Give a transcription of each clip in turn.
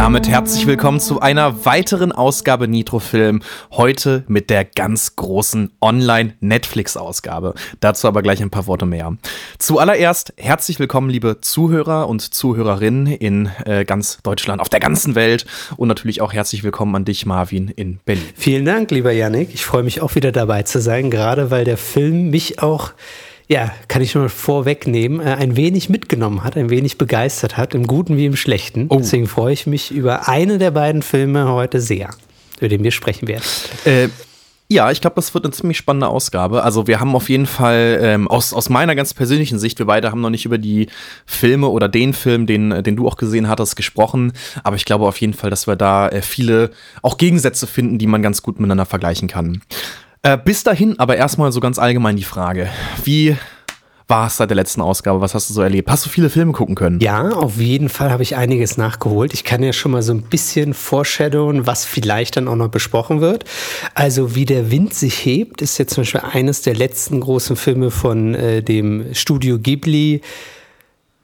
damit herzlich willkommen zu einer weiteren Ausgabe Nitrofilm. Heute mit der ganz großen Online-Netflix-Ausgabe. Dazu aber gleich ein paar Worte mehr. Zuallererst herzlich willkommen, liebe Zuhörer und Zuhörerinnen in äh, ganz Deutschland, auf der ganzen Welt und natürlich auch herzlich willkommen an dich, Marvin, in Berlin. Vielen Dank, lieber Yannick. Ich freue mich auch wieder dabei zu sein, gerade weil der Film mich auch ja, kann ich schon mal vorwegnehmen, äh, ein wenig mitgenommen hat, ein wenig begeistert hat, im Guten wie im Schlechten. Oh. Deswegen freue ich mich über eine der beiden Filme heute sehr, über den wir sprechen werden. Äh, ja, ich glaube, das wird eine ziemlich spannende Ausgabe. Also wir haben auf jeden Fall ähm, aus, aus meiner ganz persönlichen Sicht, wir beide haben noch nicht über die Filme oder den Film, den, den du auch gesehen hattest, gesprochen. Aber ich glaube auf jeden Fall, dass wir da äh, viele auch Gegensätze finden, die man ganz gut miteinander vergleichen kann. Äh, bis dahin aber erstmal so ganz allgemein die Frage, wie war es seit der letzten Ausgabe? Was hast du so erlebt? Hast du viele Filme gucken können? Ja, auf jeden Fall habe ich einiges nachgeholt. Ich kann ja schon mal so ein bisschen foreshadowen, was vielleicht dann auch noch besprochen wird. Also wie der Wind sich hebt, ist jetzt zum Beispiel eines der letzten großen Filme von äh, dem Studio Ghibli.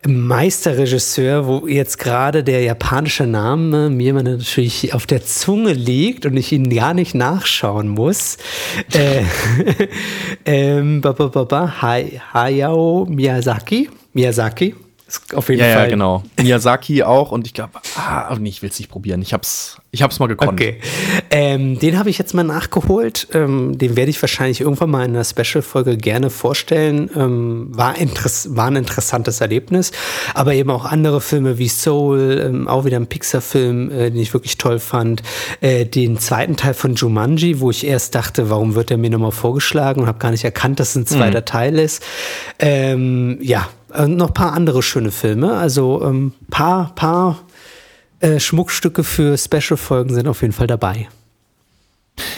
Meisterregisseur, wo jetzt gerade der japanische Name mir natürlich auf der Zunge liegt und ich ihn gar nicht nachschauen muss. Äh, ähm, Hayao Miyazaki. Miyazaki. Auf jeden ja, Fall. Ja, genau. Miyazaki auch und ich glaube, ah, nee, ich will es nicht probieren. Ich hab's, ich hab's mal gekonnt. Okay. Ähm, den habe ich jetzt mal nachgeholt. Ähm, den werde ich wahrscheinlich irgendwann mal in einer Special-Folge gerne vorstellen. Ähm, war, war ein interessantes Erlebnis. Aber eben auch andere Filme wie Soul, ähm, auch wieder ein Pixar-Film, äh, den ich wirklich toll fand. Äh, den zweiten Teil von Jumanji, wo ich erst dachte, warum wird er mir nochmal vorgeschlagen und habe gar nicht erkannt, dass es ein zweiter mhm. Teil ist. Ähm, ja, äh, noch ein paar andere schöne Filme. Also ein ähm, paar, paar äh, Schmuckstücke für Special-Folgen sind auf jeden Fall dabei.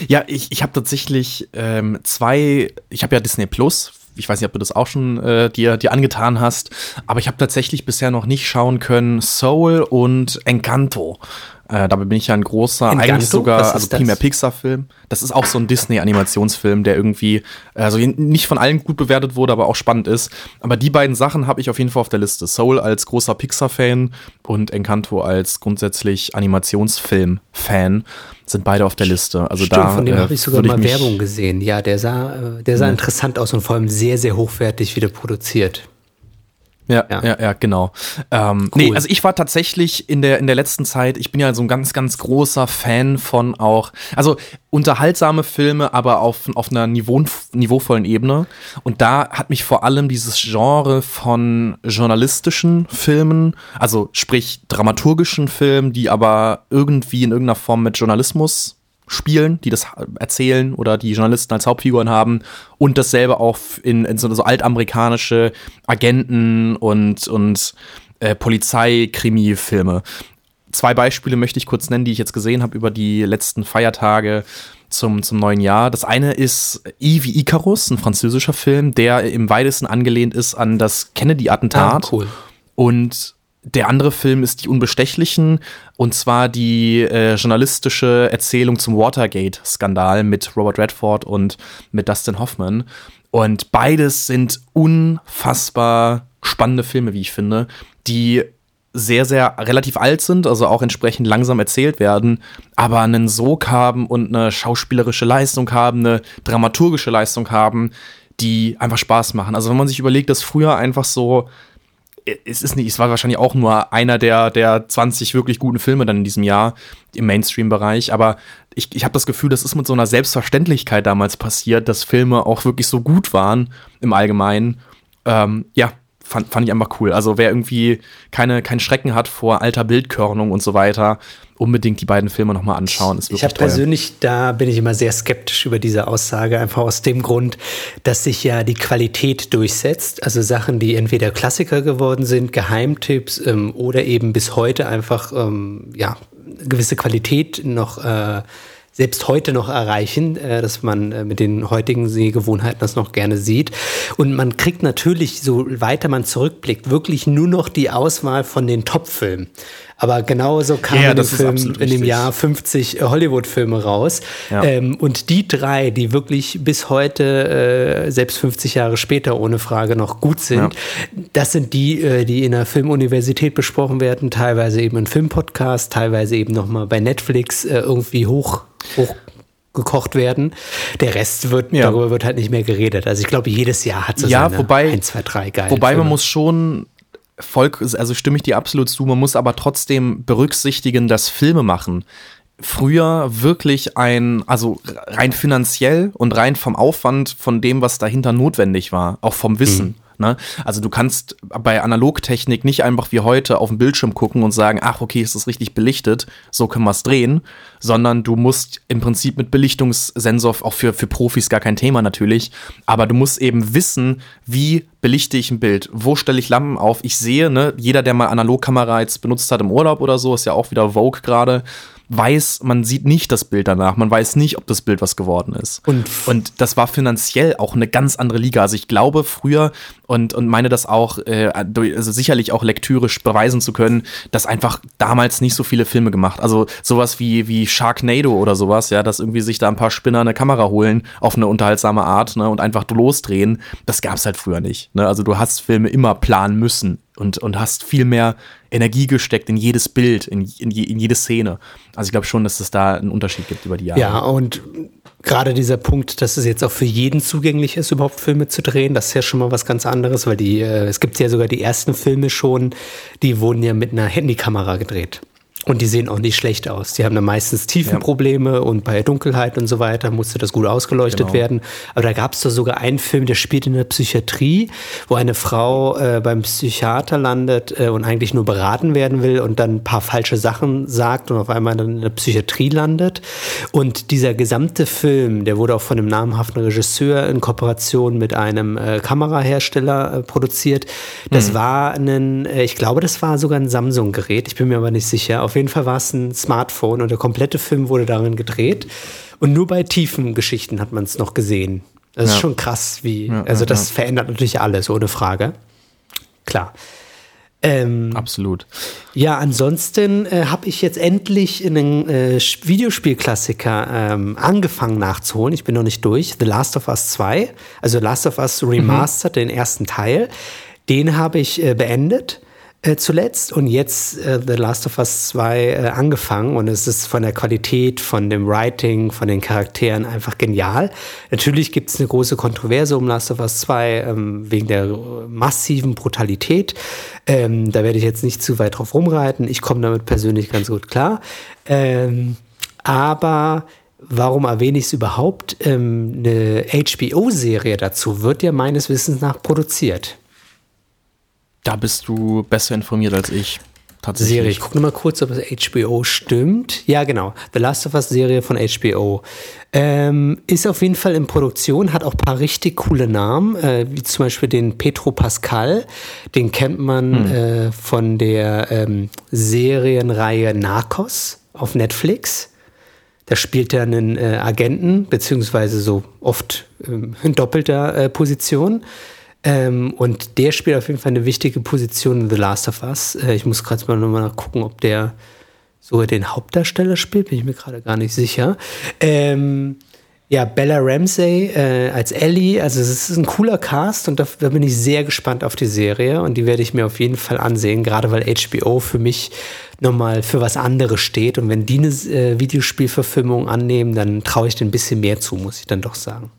Ja, ich, ich habe tatsächlich ähm, zwei, ich habe ja Disney Plus, ich weiß nicht, ob du das auch schon äh, dir, dir angetan hast, aber ich habe tatsächlich bisher noch nicht schauen können Soul und Encanto. Äh, dabei bin ich ja ein großer, Encanto? eigentlich sogar, also primär Pixar-Film. Das ist auch so ein Disney-Animationsfilm, der irgendwie, also nicht von allen gut bewertet wurde, aber auch spannend ist. Aber die beiden Sachen habe ich auf jeden Fall auf der Liste. Soul als großer Pixar-Fan und Encanto als grundsätzlich Animationsfilm-Fan sind beide auf der Liste. Also Stimmt, da, von dem äh, habe ich sogar mal Werbung gesehen. Ja, der sah, äh, der sah mhm. interessant aus und vor allem sehr, sehr hochwertig wieder produziert. Ja, ja, ja, ja genau. Ähm, cool. Nee, also ich war tatsächlich in der, in der letzten Zeit, ich bin ja so ein ganz, ganz großer Fan von auch, also unterhaltsame Filme, aber auf, auf einer niveau, niveauvollen Ebene. Und da hat mich vor allem dieses Genre von journalistischen Filmen, also sprich dramaturgischen Filmen, die aber irgendwie in irgendeiner Form mit Journalismus spielen, die das erzählen oder die Journalisten als Hauptfiguren haben und dasselbe auch in, in so, so altamerikanische Agenten und, und äh, Polizeikrimi-Filme. Zwei Beispiele möchte ich kurz nennen, die ich jetzt gesehen habe über die letzten Feiertage zum, zum neuen Jahr. Das eine ist I wie Icarus, ein französischer Film, der im weitesten angelehnt ist an das Kennedy-Attentat. Ah, cool. Und der andere Film ist Die Unbestechlichen und zwar die äh, journalistische Erzählung zum Watergate-Skandal mit Robert Redford und mit Dustin Hoffman. Und beides sind unfassbar spannende Filme, wie ich finde, die sehr, sehr relativ alt sind, also auch entsprechend langsam erzählt werden, aber einen Sog haben und eine schauspielerische Leistung haben, eine dramaturgische Leistung haben, die einfach Spaß machen. Also wenn man sich überlegt, dass früher einfach so es ist nicht, es war wahrscheinlich auch nur einer der, der 20 wirklich guten Filme dann in diesem Jahr im Mainstream-Bereich, aber ich, ich habe das Gefühl, das ist mit so einer Selbstverständlichkeit damals passiert, dass Filme auch wirklich so gut waren im Allgemeinen. Ähm, ja, fand, fand ich einfach cool. Also wer irgendwie keine, keinen Schrecken hat vor alter Bildkörnung und so weiter, unbedingt die beiden Filme nochmal anschauen. Ist ich habe persönlich, da bin ich immer sehr skeptisch über diese Aussage, einfach aus dem Grund, dass sich ja die Qualität durchsetzt. Also Sachen, die entweder Klassiker geworden sind, Geheimtipps ähm, oder eben bis heute einfach ähm, ja, gewisse Qualität noch äh, selbst heute noch erreichen, äh, dass man äh, mit den heutigen Sehgewohnheiten das noch gerne sieht. Und man kriegt natürlich, so weiter man zurückblickt, wirklich nur noch die Auswahl von den Top-Filmen. Aber genauso kamen ja, ja, Film, in dem Jahr 50 Hollywood-Filme raus. Ja. Ähm, und die drei, die wirklich bis heute, äh, selbst 50 Jahre später, ohne Frage noch gut sind, das sind die, äh, die in der Filmuniversität besprochen werden, teilweise eben in Filmpodcast, teilweise eben nochmal bei Netflix äh, irgendwie hoch, hoch gekocht werden. Der Rest wird, ja. darüber wird halt nicht mehr geredet. Also ich glaube, jedes Jahr hat so ja, seine wobei, 1, 2, 3 geil. Wobei man muss schon Volk, also stimme ich dir absolut zu, man muss aber trotzdem berücksichtigen, dass Filme machen früher wirklich ein, also rein finanziell und rein vom Aufwand von dem, was dahinter notwendig war, auch vom Wissen. Mhm Ne? Also du kannst bei Analogtechnik nicht einfach wie heute auf den Bildschirm gucken und sagen, ach okay, ist das richtig belichtet, so können wir es drehen, sondern du musst im Prinzip mit Belichtungssensor, auch für, für Profis gar kein Thema natürlich, aber du musst eben wissen, wie belichte ich ein Bild, wo stelle ich Lampen auf. Ich sehe, ne, jeder, der mal Analogkamera jetzt benutzt hat im Urlaub oder so, ist ja auch wieder Vogue gerade, weiß, man sieht nicht das Bild danach, man weiß nicht, ob das Bild was geworden ist. Und, und das war finanziell auch eine ganz andere Liga. Also ich glaube früher und, und meine das auch, äh, also sicherlich auch lektürisch beweisen zu können, dass einfach damals nicht so viele Filme gemacht. Also sowas wie, wie Sharknado oder sowas, ja, dass irgendwie sich da ein paar Spinner eine Kamera holen auf eine unterhaltsame Art ne, und einfach losdrehen, das gab es halt früher nicht. Ne? Also du hast Filme immer planen müssen und, und hast viel mehr Energie gesteckt in jedes Bild, in, in, in jede Szene. Also ich glaube schon, dass es da einen Unterschied gibt über die Jahre. Ja, und gerade dieser Punkt, dass es jetzt auch für jeden zugänglich ist, überhaupt Filme zu drehen, das ist ja schon mal was ganz anderes, weil die, äh, es gibt ja sogar die ersten Filme schon, die wurden ja mit einer Handykamera gedreht. Und die sehen auch nicht schlecht aus. Die haben dann meistens Tiefenprobleme ja. und bei Dunkelheit und so weiter musste das gut ausgeleuchtet genau. werden. Aber da gab es doch sogar einen Film, der spielt in der Psychiatrie, wo eine Frau äh, beim Psychiater landet äh, und eigentlich nur beraten werden will und dann ein paar falsche Sachen sagt und auf einmal dann in der Psychiatrie landet. Und dieser gesamte Film, der wurde auch von einem namhaften Regisseur in Kooperation mit einem äh, Kamerahersteller äh, produziert. Das mhm. war ein, äh, ich glaube, das war sogar ein Samsung-Gerät. Ich bin mir aber nicht sicher auf jeden Fall war es ein Smartphone und der komplette Film wurde darin gedreht. Und nur bei tiefen Geschichten hat man es noch gesehen. Das ja. ist schon krass, wie. Ja, also, das ja, verändert natürlich alles, ohne Frage. Klar. Ähm, Absolut. Ja, ansonsten äh, habe ich jetzt endlich einen äh, Videospielklassiker ähm, angefangen nachzuholen. Ich bin noch nicht durch. The Last of Us 2, also Last of Us Remastered, mhm. den ersten Teil. Den habe ich äh, beendet äh, zuletzt und jetzt äh, The Last of Us 2 äh, angefangen und es ist von der Qualität, von dem Writing, von den Charakteren einfach genial. Natürlich gibt es eine große Kontroverse um Last of Us 2 ähm, wegen der massiven Brutalität. Ähm, da werde ich jetzt nicht zu weit drauf rumreiten. Ich komme damit persönlich ganz gut klar. Ähm, aber Warum erwähne ich es überhaupt? Ähm, eine HBO-Serie dazu wird ja meines Wissens nach produziert. Da bist du besser informiert als ich. Tatsächlich. Serie. Ich gucke nur mal kurz, ob es HBO stimmt. Ja, genau. The Last of Us Serie von HBO. Ähm, ist auf jeden Fall in Produktion, hat auch ein paar richtig coole Namen, äh, wie zum Beispiel den Petro Pascal. Den kennt man hm. äh, von der ähm, Serienreihe Narcos auf Netflix. Da spielt er einen äh, Agenten, beziehungsweise so oft ähm, in doppelter äh, Position. Ähm, und der spielt auf jeden Fall eine wichtige Position in The Last of Us. Äh, ich muss gerade mal nochmal gucken, ob der sogar den Hauptdarsteller spielt, bin ich mir gerade gar nicht sicher. Ähm, ja, Bella Ramsey äh, als Ellie, also es ist ein cooler Cast und da, da, bin ich sehr gespannt auf die Serie und die werde ich mir auf jeden Fall ansehen, gerade weil HBO für mich nochmal für was anderes steht und wenn die eine äh, Videospielverfilmung annehmen, dann traue ich denen ein bisschen mehr zu, muss ich dann doch sagen.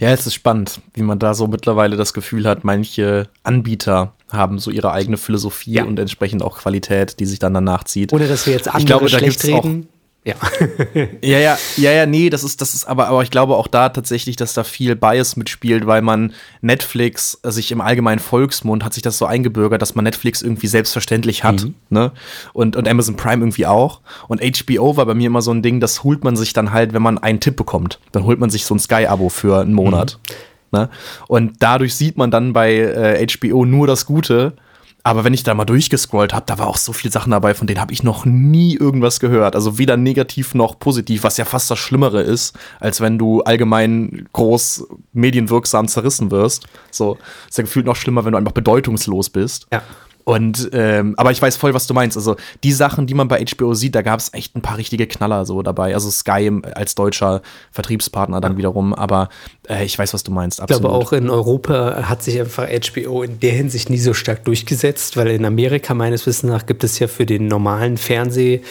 Ja, es ist spannend, wie man da so mittlerweile das Gefühl hat, manche Anbieter haben so ihre eigene Philosophie ja. und entsprechend auch Qualität, die sich dann danach zieht. Ohne dass wir jetzt andere ich glaube, schlecht reden. Ja. ja, ja, ja, ja, nee, das ist, das ist aber, aber ich glaube auch da tatsächlich, dass da viel Bias mitspielt, weil man Netflix, äh, sich im allgemeinen Volksmund hat sich das so eingebürgert, dass man Netflix irgendwie selbstverständlich hat, mhm. ne? Und, und Amazon Prime irgendwie auch. Und HBO war bei mir immer so ein Ding, das holt man sich dann halt, wenn man einen Tipp bekommt. Dann holt man sich so ein Sky-Abo für einen Monat. Mhm. Ne? Und dadurch sieht man dann bei äh, HBO nur das Gute aber wenn ich da mal durchgescrollt habe, da war auch so viel Sachen dabei, von denen habe ich noch nie irgendwas gehört. Also weder negativ noch positiv, was ja fast das Schlimmere ist, als wenn du allgemein groß medienwirksam zerrissen wirst. So ist ja gefühlt noch schlimmer, wenn du einfach bedeutungslos bist. Ja. Und ähm, aber ich weiß voll, was du meinst. Also die Sachen, die man bei HBO sieht, da gab es echt ein paar richtige Knaller so dabei. Also Sky als deutscher Vertriebspartner dann wiederum. Aber äh, ich weiß, was du meinst. Absolut. Ich glaube auch in Europa hat sich einfach HBO in der Hinsicht nie so stark durchgesetzt, weil in Amerika meines Wissens nach gibt es ja für den normalen Fernseh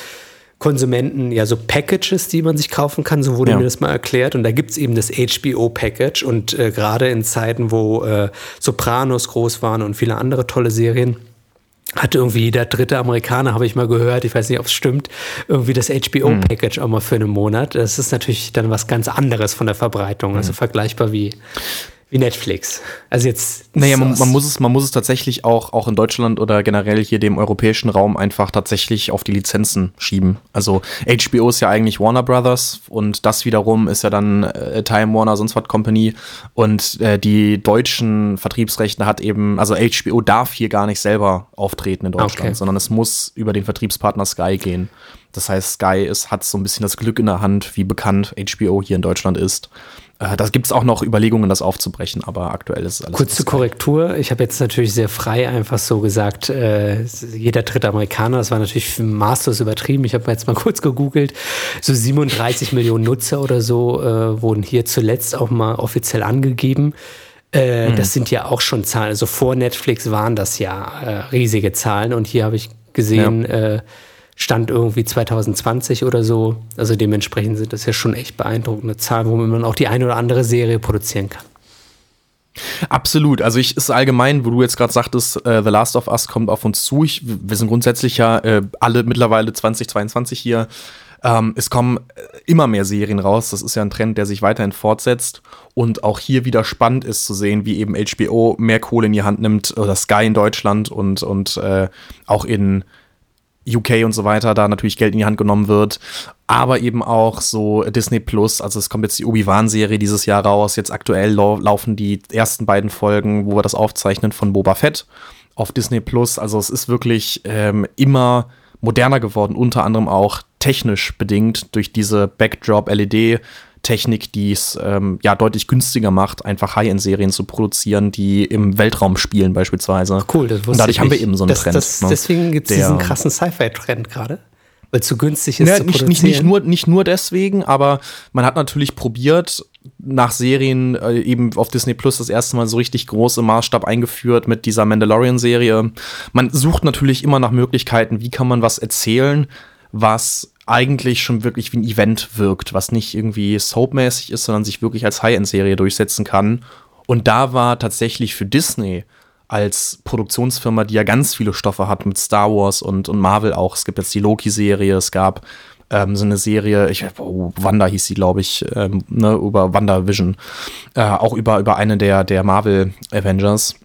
Konsumenten ja so Packages, die man sich kaufen kann, so wurde ja. mir das mal erklärt. Und da gibt es eben das HBO-Package. Und äh, gerade in Zeiten, wo äh, Sopranos groß waren und viele andere tolle Serien, hatte irgendwie jeder dritte Amerikaner, habe ich mal gehört, ich weiß nicht, ob es stimmt, irgendwie das HBO-Package mhm. auch mal für einen Monat. Das ist natürlich dann was ganz anderes von der Verbreitung, also mhm. vergleichbar wie wie Netflix. Also jetzt. Naja, man, man, muss es, man muss es tatsächlich auch, auch in Deutschland oder generell hier dem europäischen Raum einfach tatsächlich auf die Lizenzen schieben. Also HBO ist ja eigentlich Warner Brothers und das wiederum ist ja dann äh, Time Warner, sonst was Company. Und äh, die deutschen Vertriebsrechte hat eben, also HBO darf hier gar nicht selber auftreten in Deutschland, okay. sondern es muss über den Vertriebspartner Sky gehen. Das heißt, Sky ist, hat so ein bisschen das Glück in der Hand, wie bekannt HBO hier in Deutschland ist. Äh, da gibt es auch noch Überlegungen, das aufzubrechen, aber aktuell ist alles. Kurze Korrektur. Ich habe jetzt natürlich sehr frei einfach so gesagt, äh, jeder dritte Amerikaner, das war natürlich maßlos übertrieben. Ich habe jetzt mal kurz gegoogelt. So 37 Millionen Nutzer oder so äh, wurden hier zuletzt auch mal offiziell angegeben. Äh, hm. Das sind ja auch schon Zahlen. Also vor Netflix waren das ja äh, riesige Zahlen und hier habe ich gesehen, ja äh, Stand irgendwie 2020 oder so. Also dementsprechend sind das ja schon echt beeindruckende Zahlen, womit man auch die eine oder andere Serie produzieren kann. Absolut. Also ich ist allgemein, wo du jetzt gerade sagtest, äh, The Last of Us kommt auf uns zu. Ich, wir sind grundsätzlich ja äh, alle mittlerweile 2022 hier. Ähm, es kommen äh, immer mehr Serien raus. Das ist ja ein Trend, der sich weiterhin fortsetzt. Und auch hier wieder spannend ist zu sehen, wie eben HBO mehr Kohle in die Hand nimmt oder Sky in Deutschland und, und äh, auch in UK und so weiter da natürlich Geld in die Hand genommen wird, aber eben auch so Disney Plus, also es kommt jetzt die Obi-Wan-Serie dieses Jahr raus, jetzt aktuell lau laufen die ersten beiden Folgen, wo wir das aufzeichnen, von Boba Fett auf Disney Plus, also es ist wirklich ähm, immer moderner geworden, unter anderem auch technisch bedingt durch diese Backdrop-LED- Technik, die es ähm, ja deutlich günstiger macht, einfach High-End-Serien zu produzieren, die im Weltraum spielen beispielsweise. Cool, das wusste Und dadurch haben wir eben so einen das, Trend. Das, ne? Deswegen gibt es diesen krassen Sci-Fi-Trend gerade. Weil es zu günstig ist ja, zu nicht, nicht, nicht, nur, nicht nur deswegen, aber man hat natürlich probiert, nach Serien äh, eben auf Disney Plus das erste Mal so richtig groß im Maßstab eingeführt mit dieser Mandalorian-Serie. Man sucht natürlich immer nach Möglichkeiten, wie kann man was erzählen, was eigentlich schon wirklich wie ein Event wirkt, was nicht irgendwie soapmäßig ist, sondern sich wirklich als High-End-Serie durchsetzen kann. Und da war tatsächlich für Disney als Produktionsfirma, die ja ganz viele Stoffe hat mit Star Wars und, und Marvel auch. Es gibt jetzt die Loki-Serie, es gab ähm, so eine Serie, ich oh, Wanda hieß sie, glaube ich, ähm, ne, über WandaVision, äh, auch über, über eine der, der Marvel Avengers.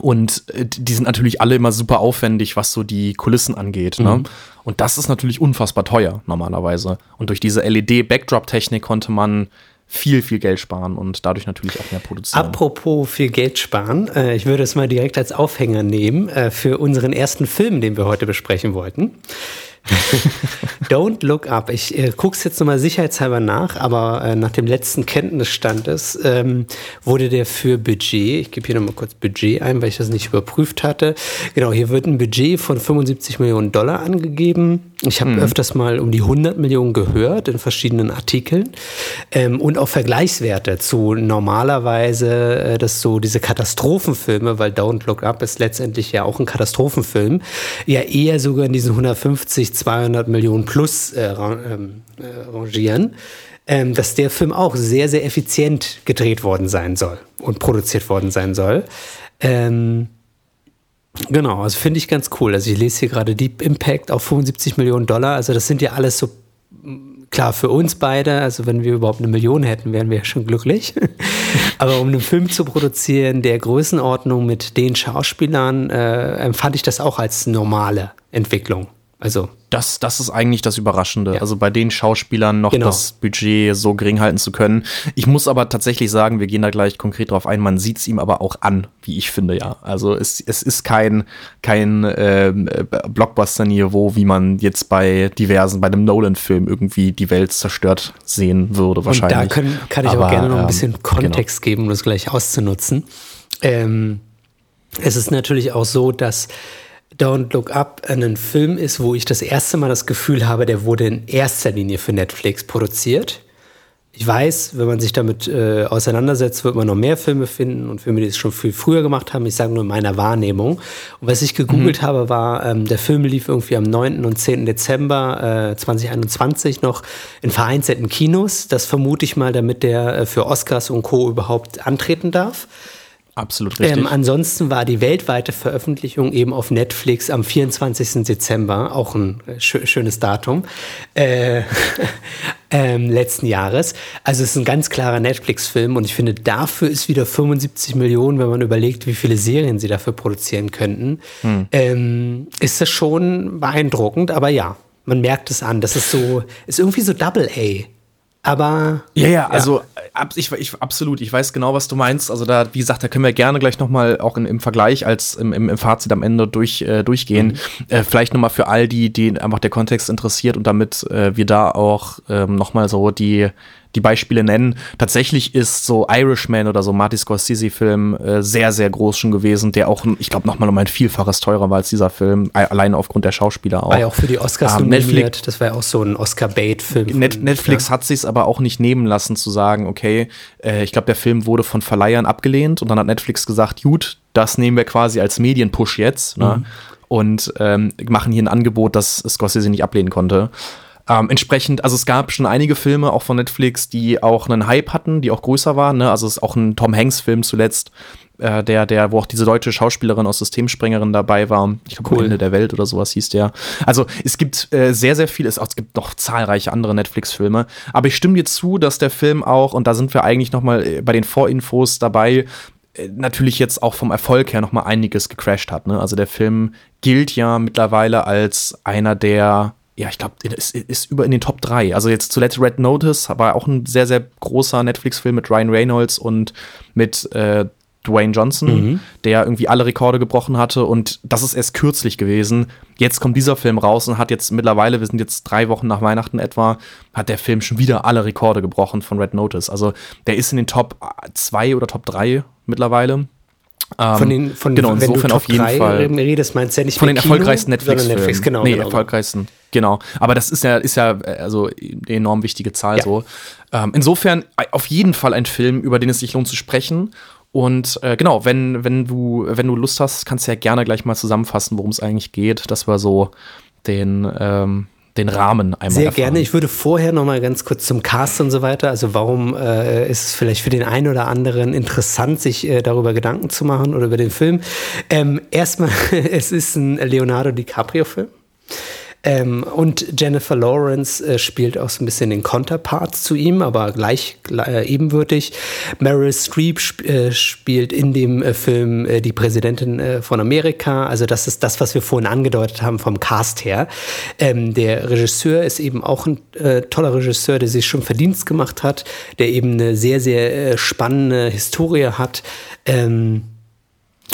Und äh, die sind natürlich alle immer super aufwendig, was so die Kulissen angeht. Ne? Mhm. Ne? Und das ist natürlich unfassbar teuer normalerweise. Und durch diese LED-Backdrop-Technik konnte man viel, viel Geld sparen und dadurch natürlich auch mehr produzieren. Apropos viel Geld sparen, äh, ich würde es mal direkt als Aufhänger nehmen äh, für unseren ersten Film, den wir heute besprechen wollten. Don't Look Up. Ich äh, gucke es jetzt nochmal sicherheitshalber nach, aber äh, nach dem letzten Kenntnisstandes ähm, wurde der für Budget, ich gebe hier nochmal kurz Budget ein, weil ich das nicht überprüft hatte. Genau, hier wird ein Budget von 75 Millionen Dollar angegeben. Ich habe mhm. öfters mal um die 100 Millionen gehört in verschiedenen Artikeln ähm, und auch Vergleichswerte zu normalerweise äh, das so diese Katastrophenfilme, weil Don't Look Up ist letztendlich ja auch ein Katastrophenfilm, ja eher sogar in diesen 150 200 Millionen plus äh, ähm, äh, rangieren, ähm, dass der Film auch sehr, sehr effizient gedreht worden sein soll und produziert worden sein soll. Ähm, genau, also finde ich ganz cool. Also ich lese hier gerade Deep Impact auf 75 Millionen Dollar. Also das sind ja alles so klar für uns beide, also wenn wir überhaupt eine Million hätten, wären wir ja schon glücklich. Aber um einen Film zu produzieren, der Größenordnung mit den Schauspielern, äh, empfand ich das auch als normale Entwicklung. Also das, das ist eigentlich das Überraschende. Ja. Also bei den Schauspielern noch genau. das Budget so gering halten zu können. Ich muss aber tatsächlich sagen, wir gehen da gleich konkret drauf ein, man sieht es ihm aber auch an, wie ich finde, ja. Also es, es ist kein, kein äh, Blockbuster-Niveau, wie man jetzt bei diversen, bei einem Nolan-Film irgendwie die Welt zerstört sehen würde, wahrscheinlich. Und da können, kann ich aber, auch gerne noch ein bisschen ähm, Kontext genau. geben, um das gleich auszunutzen. Ähm, es ist natürlich auch so, dass Don't Look Up ein Film ist, wo ich das erste Mal das Gefühl habe, der wurde in erster Linie für Netflix produziert. Ich weiß, wenn man sich damit äh, auseinandersetzt, wird man noch mehr Filme finden und Filme, die es schon viel früher gemacht haben. Ich sage nur in meiner Wahrnehmung. Und was ich gegoogelt mhm. habe, war, ähm, der Film lief irgendwie am 9. und 10. Dezember äh, 2021 noch in vereinzelten Kinos. Das vermute ich mal, damit der äh, für Oscars und Co. überhaupt antreten darf. Absolut richtig. Ähm, ansonsten war die weltweite Veröffentlichung eben auf Netflix am 24. Dezember, auch ein äh, schö schönes Datum, äh, ähm, letzten Jahres. Also es ist ein ganz klarer Netflix-Film und ich finde, dafür ist wieder 75 Millionen, wenn man überlegt, wie viele Serien sie dafür produzieren könnten, hm. ähm, ist das schon beeindruckend. Aber ja, man merkt es an. Das ist so, ist irgendwie so Double A. Aber. Ja, ja, also ja. ich, ich, absolut, ich weiß genau, was du meinst. Also da, wie gesagt, da können wir gerne gleich nochmal auch in, im Vergleich als im, im, im Fazit am Ende durch, äh, durchgehen. Mhm. Äh, vielleicht nochmal für all die, die einfach der Kontext interessiert und damit äh, wir da auch ähm, nochmal so die die Beispiele nennen. Tatsächlich ist so Irishman oder so Marty Scorsese-Film äh, sehr, sehr groß schon gewesen, der auch, ich glaube, nochmal um ein Vielfaches teurer war als dieser Film, alleine aufgrund der Schauspieler auch. War ja auch für die Oscars ähm, nominiert, das war ja auch so ein Oscar-Bait-Film. Net Netflix ja. hat sich aber auch nicht nehmen lassen zu sagen, okay, äh, ich glaube, der Film wurde von Verleihern abgelehnt und dann hat Netflix gesagt, gut, das nehmen wir quasi als Medienpush jetzt ne? mhm. und ähm, machen hier ein Angebot, das Scorsese nicht ablehnen konnte. Ähm, entsprechend, also es gab schon einige Filme auch von Netflix, die auch einen Hype hatten, die auch größer waren. Ne? Also es ist auch ein Tom Hanks-Film zuletzt, äh, der, der, wo auch diese deutsche Schauspielerin aus Systemsprengerin dabei war. Ich glaube, cool. Ende der Welt oder sowas hieß der. Also es gibt äh, sehr, sehr viel, es, es gibt noch zahlreiche andere Netflix-Filme. Aber ich stimme dir zu, dass der Film auch, und da sind wir eigentlich noch mal äh, bei den Vorinfos dabei, äh, natürlich jetzt auch vom Erfolg her noch mal einiges gecrashed hat. Ne? Also der Film gilt ja mittlerweile als einer der ja, ich glaube, ist, ist über in den Top 3. Also jetzt zuletzt Red Notice war auch ein sehr, sehr großer Netflix-Film mit Ryan Reynolds und mit äh, Dwayne Johnson, mhm. der irgendwie alle Rekorde gebrochen hatte. Und das ist erst kürzlich gewesen. Jetzt kommt dieser Film raus und hat jetzt mittlerweile, wir sind jetzt drei Wochen nach Weihnachten etwa, hat der Film schon wieder alle Rekorde gebrochen von Red Notice. Also der ist in den Top 2 oder Top 3 mittlerweile. Ähm, von den, von, genau, insofern auf jeden Fall. Redest, meinst ja nicht von den Kino, erfolgreichsten Netflix-Filmen. Netflix, genau, nee, genau. erfolgreichsten, genau. Aber das ist ja, ist ja also eine enorm wichtige Zahl ja. so. Ähm, insofern auf jeden Fall ein Film, über den es sich lohnt zu sprechen. Und äh, genau, wenn, wenn, du, wenn du Lust hast, kannst du ja gerne gleich mal zusammenfassen, worum es eigentlich geht. Das war so den, ähm, den Rahmen einmal Sehr erfahren. gerne. Ich würde vorher noch mal ganz kurz zum Cast und so weiter. Also warum äh, ist es vielleicht für den einen oder anderen interessant, sich äh, darüber Gedanken zu machen oder über den Film? Ähm, erstmal, es ist ein Leonardo DiCaprio-Film. Ähm, und Jennifer Lawrence äh, spielt auch so ein bisschen den Counterpart zu ihm, aber gleich äh, ebenwürdig. Meryl Streep sp äh, spielt in dem äh, Film äh, die Präsidentin äh, von Amerika. Also das ist das, was wir vorhin angedeutet haben vom Cast her. Ähm, der Regisseur ist eben auch ein toller Regisseur, der sich schon Verdienst gemacht hat, der eben eine sehr, sehr spannende Historie hat. Ähm,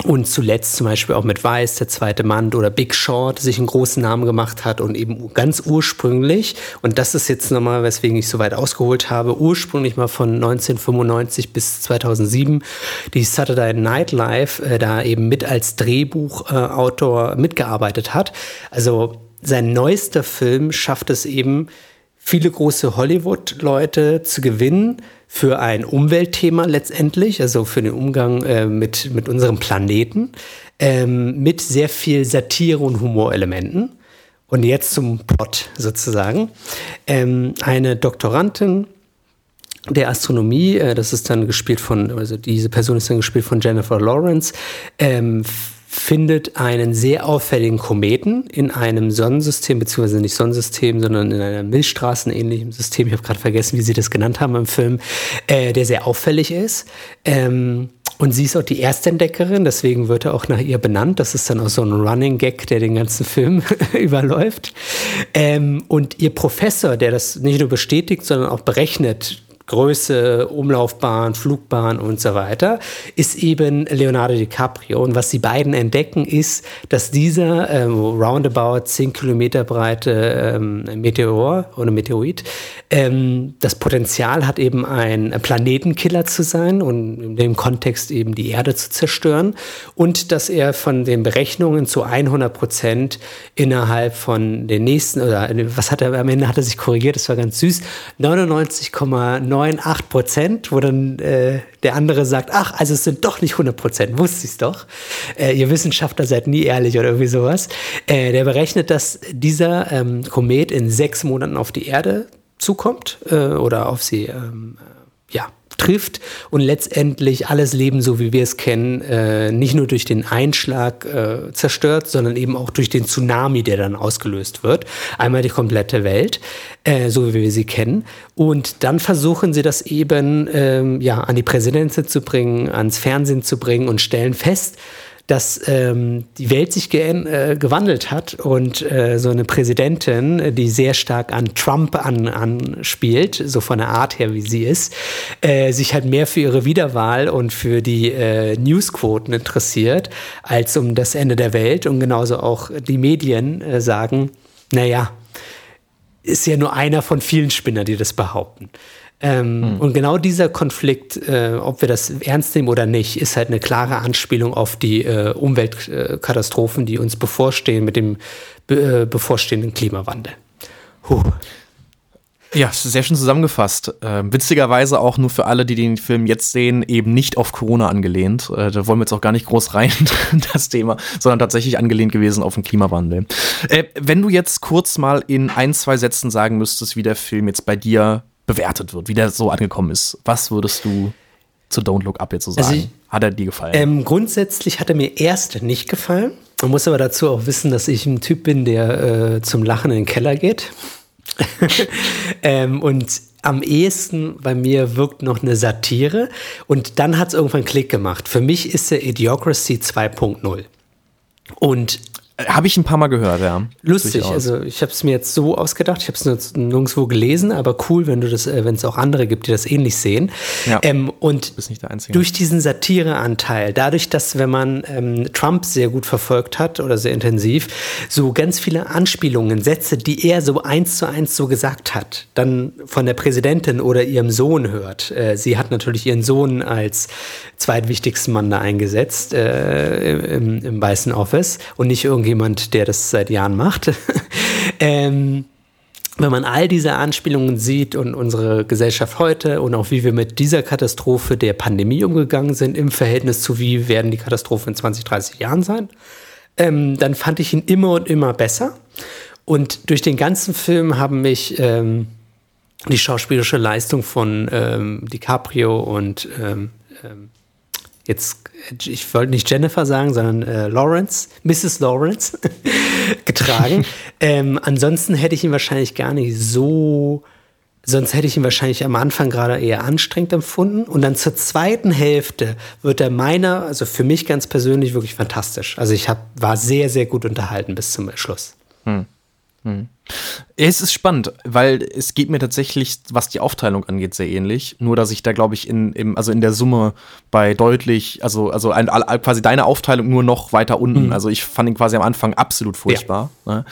und zuletzt zum Beispiel auch mit Weiß, der zweite Mann oder Big Short sich einen großen Namen gemacht hat und eben ganz ursprünglich, und das ist jetzt nochmal, weswegen ich so weit ausgeholt habe, ursprünglich mal von 1995 bis 2007 die Saturday Night Live äh, da eben mit als Drehbuchautor äh, mitgearbeitet hat. Also sein neuester Film schafft es eben, viele große Hollywood-Leute zu gewinnen, für ein Umweltthema letztendlich, also für den Umgang äh, mit, mit unserem Planeten, ähm, mit sehr viel Satire und Humorelementen. Und jetzt zum Plot sozusagen. Ähm, eine Doktorandin der Astronomie, äh, das ist dann gespielt von, also diese Person ist dann gespielt von Jennifer Lawrence, ähm, findet einen sehr auffälligen Kometen in einem Sonnensystem, beziehungsweise nicht Sonnensystem, sondern in einem Milchstraßenähnlichen System. Ich habe gerade vergessen, wie sie das genannt haben im Film, äh, der sehr auffällig ist. Ähm, und sie ist auch die Erstentdeckerin, deswegen wird er auch nach ihr benannt. Das ist dann auch so ein Running Gag, der den ganzen Film überläuft. Ähm, und ihr Professor, der das nicht nur bestätigt, sondern auch berechnet, Größe, Umlaufbahn, Flugbahn und so weiter, ist eben Leonardo DiCaprio. Und was die beiden entdecken, ist, dass dieser ähm, roundabout 10 Kilometer breite ähm, Meteor oder Meteorit ähm, das Potenzial hat, eben ein Planetenkiller zu sein und in dem Kontext eben die Erde zu zerstören. Und dass er von den Berechnungen zu 100 Prozent innerhalb von den nächsten, oder was hat er am Ende, hat er sich korrigiert, das war ganz süß, 99,98 Prozent, wo dann äh, der andere sagt, ach, also es sind doch nicht 100 Prozent, wusste ich es doch. Äh, ihr Wissenschaftler seid nie ehrlich oder irgendwie sowas. Äh, der berechnet, dass dieser ähm, Komet in sechs Monaten auf die Erde zukommt äh, oder auf sie ähm, ja, trifft und letztendlich alles Leben, so wie wir es kennen, äh, nicht nur durch den Einschlag äh, zerstört, sondern eben auch durch den Tsunami, der dann ausgelöst wird. Einmal die komplette Welt, äh, so wie wir sie kennen. Und dann versuchen sie das eben ähm, ja, an die Präsidentin zu bringen, ans Fernsehen zu bringen und stellen fest, dass ähm, die Welt sich ge äh, gewandelt hat und äh, so eine Präsidentin, die sehr stark an Trump an, anspielt, so von der Art her, wie sie ist, äh, sich halt mehr für ihre Wiederwahl und für die äh, Newsquoten interessiert, als um das Ende der Welt. Und genauso auch die Medien äh, sagen, naja, ist ja nur einer von vielen Spinnern, die das behaupten. Ähm, hm. Und genau dieser Konflikt, äh, ob wir das ernst nehmen oder nicht, ist halt eine klare Anspielung auf die äh, Umweltkatastrophen, die uns bevorstehen mit dem be äh, bevorstehenden Klimawandel. Huh. Ja, sehr schön zusammengefasst. Äh, witzigerweise auch nur für alle, die den Film jetzt sehen, eben nicht auf Corona angelehnt. Äh, da wollen wir jetzt auch gar nicht groß rein, das Thema, sondern tatsächlich angelehnt gewesen auf den Klimawandel. Äh, wenn du jetzt kurz mal in ein, zwei Sätzen sagen müsstest, wie der Film jetzt bei dir bewertet wird, wie der so angekommen ist. Was würdest du zu Don't Look Up jetzt so also sagen? Also ich, hat er dir gefallen? Ähm, grundsätzlich hat er mir erst nicht gefallen. Man muss aber dazu auch wissen, dass ich ein Typ bin, der äh, zum Lachen in den Keller geht. ähm, und am ehesten bei mir wirkt noch eine Satire. Und dann hat es irgendwann Klick gemacht. Für mich ist der Idiocracy 2.0. Und habe ich ein paar Mal gehört, ja. Lustig, Durchaus. also ich habe es mir jetzt so ausgedacht, ich habe es nirgendwo gelesen, aber cool, wenn du das, äh, wenn es auch andere gibt, die das ähnlich sehen. Ja. Ähm, und durch diesen Satireanteil, dadurch, dass wenn man ähm, Trump sehr gut verfolgt hat oder sehr intensiv, so ganz viele Anspielungen, Sätze, die er so eins zu eins so gesagt hat, dann von der Präsidentin oder ihrem Sohn hört. Äh, sie hat natürlich ihren Sohn als zweitwichtigsten Mann da eingesetzt äh, im, im Weißen Office und nicht irgendwie irgendjemand, der das seit Jahren macht. ähm, wenn man all diese Anspielungen sieht und unsere Gesellschaft heute und auch wie wir mit dieser Katastrophe der Pandemie umgegangen sind im Verhältnis zu wie werden die Katastrophen in 20, 30 Jahren sein, ähm, dann fand ich ihn immer und immer besser. Und durch den ganzen Film haben mich ähm, die schauspielerische Leistung von ähm, DiCaprio und ähm, ähm, jetzt, ich wollte nicht Jennifer sagen, sondern äh, Lawrence, Mrs. Lawrence, getragen. ähm, ansonsten hätte ich ihn wahrscheinlich gar nicht so, sonst hätte ich ihn wahrscheinlich am Anfang gerade eher anstrengend empfunden. Und dann zur zweiten Hälfte wird er meiner, also für mich ganz persönlich, wirklich fantastisch. Also ich hab, war sehr, sehr gut unterhalten bis zum Schluss. Hm. Hm. Es ist spannend, weil es geht mir tatsächlich, was die Aufteilung angeht, sehr ähnlich. Nur, dass ich da, glaube ich, in, im, also in der Summe bei deutlich, also, also ein, quasi deine Aufteilung nur noch weiter unten. Mhm. Also ich fand ihn quasi am Anfang absolut furchtbar. Ja. Ne?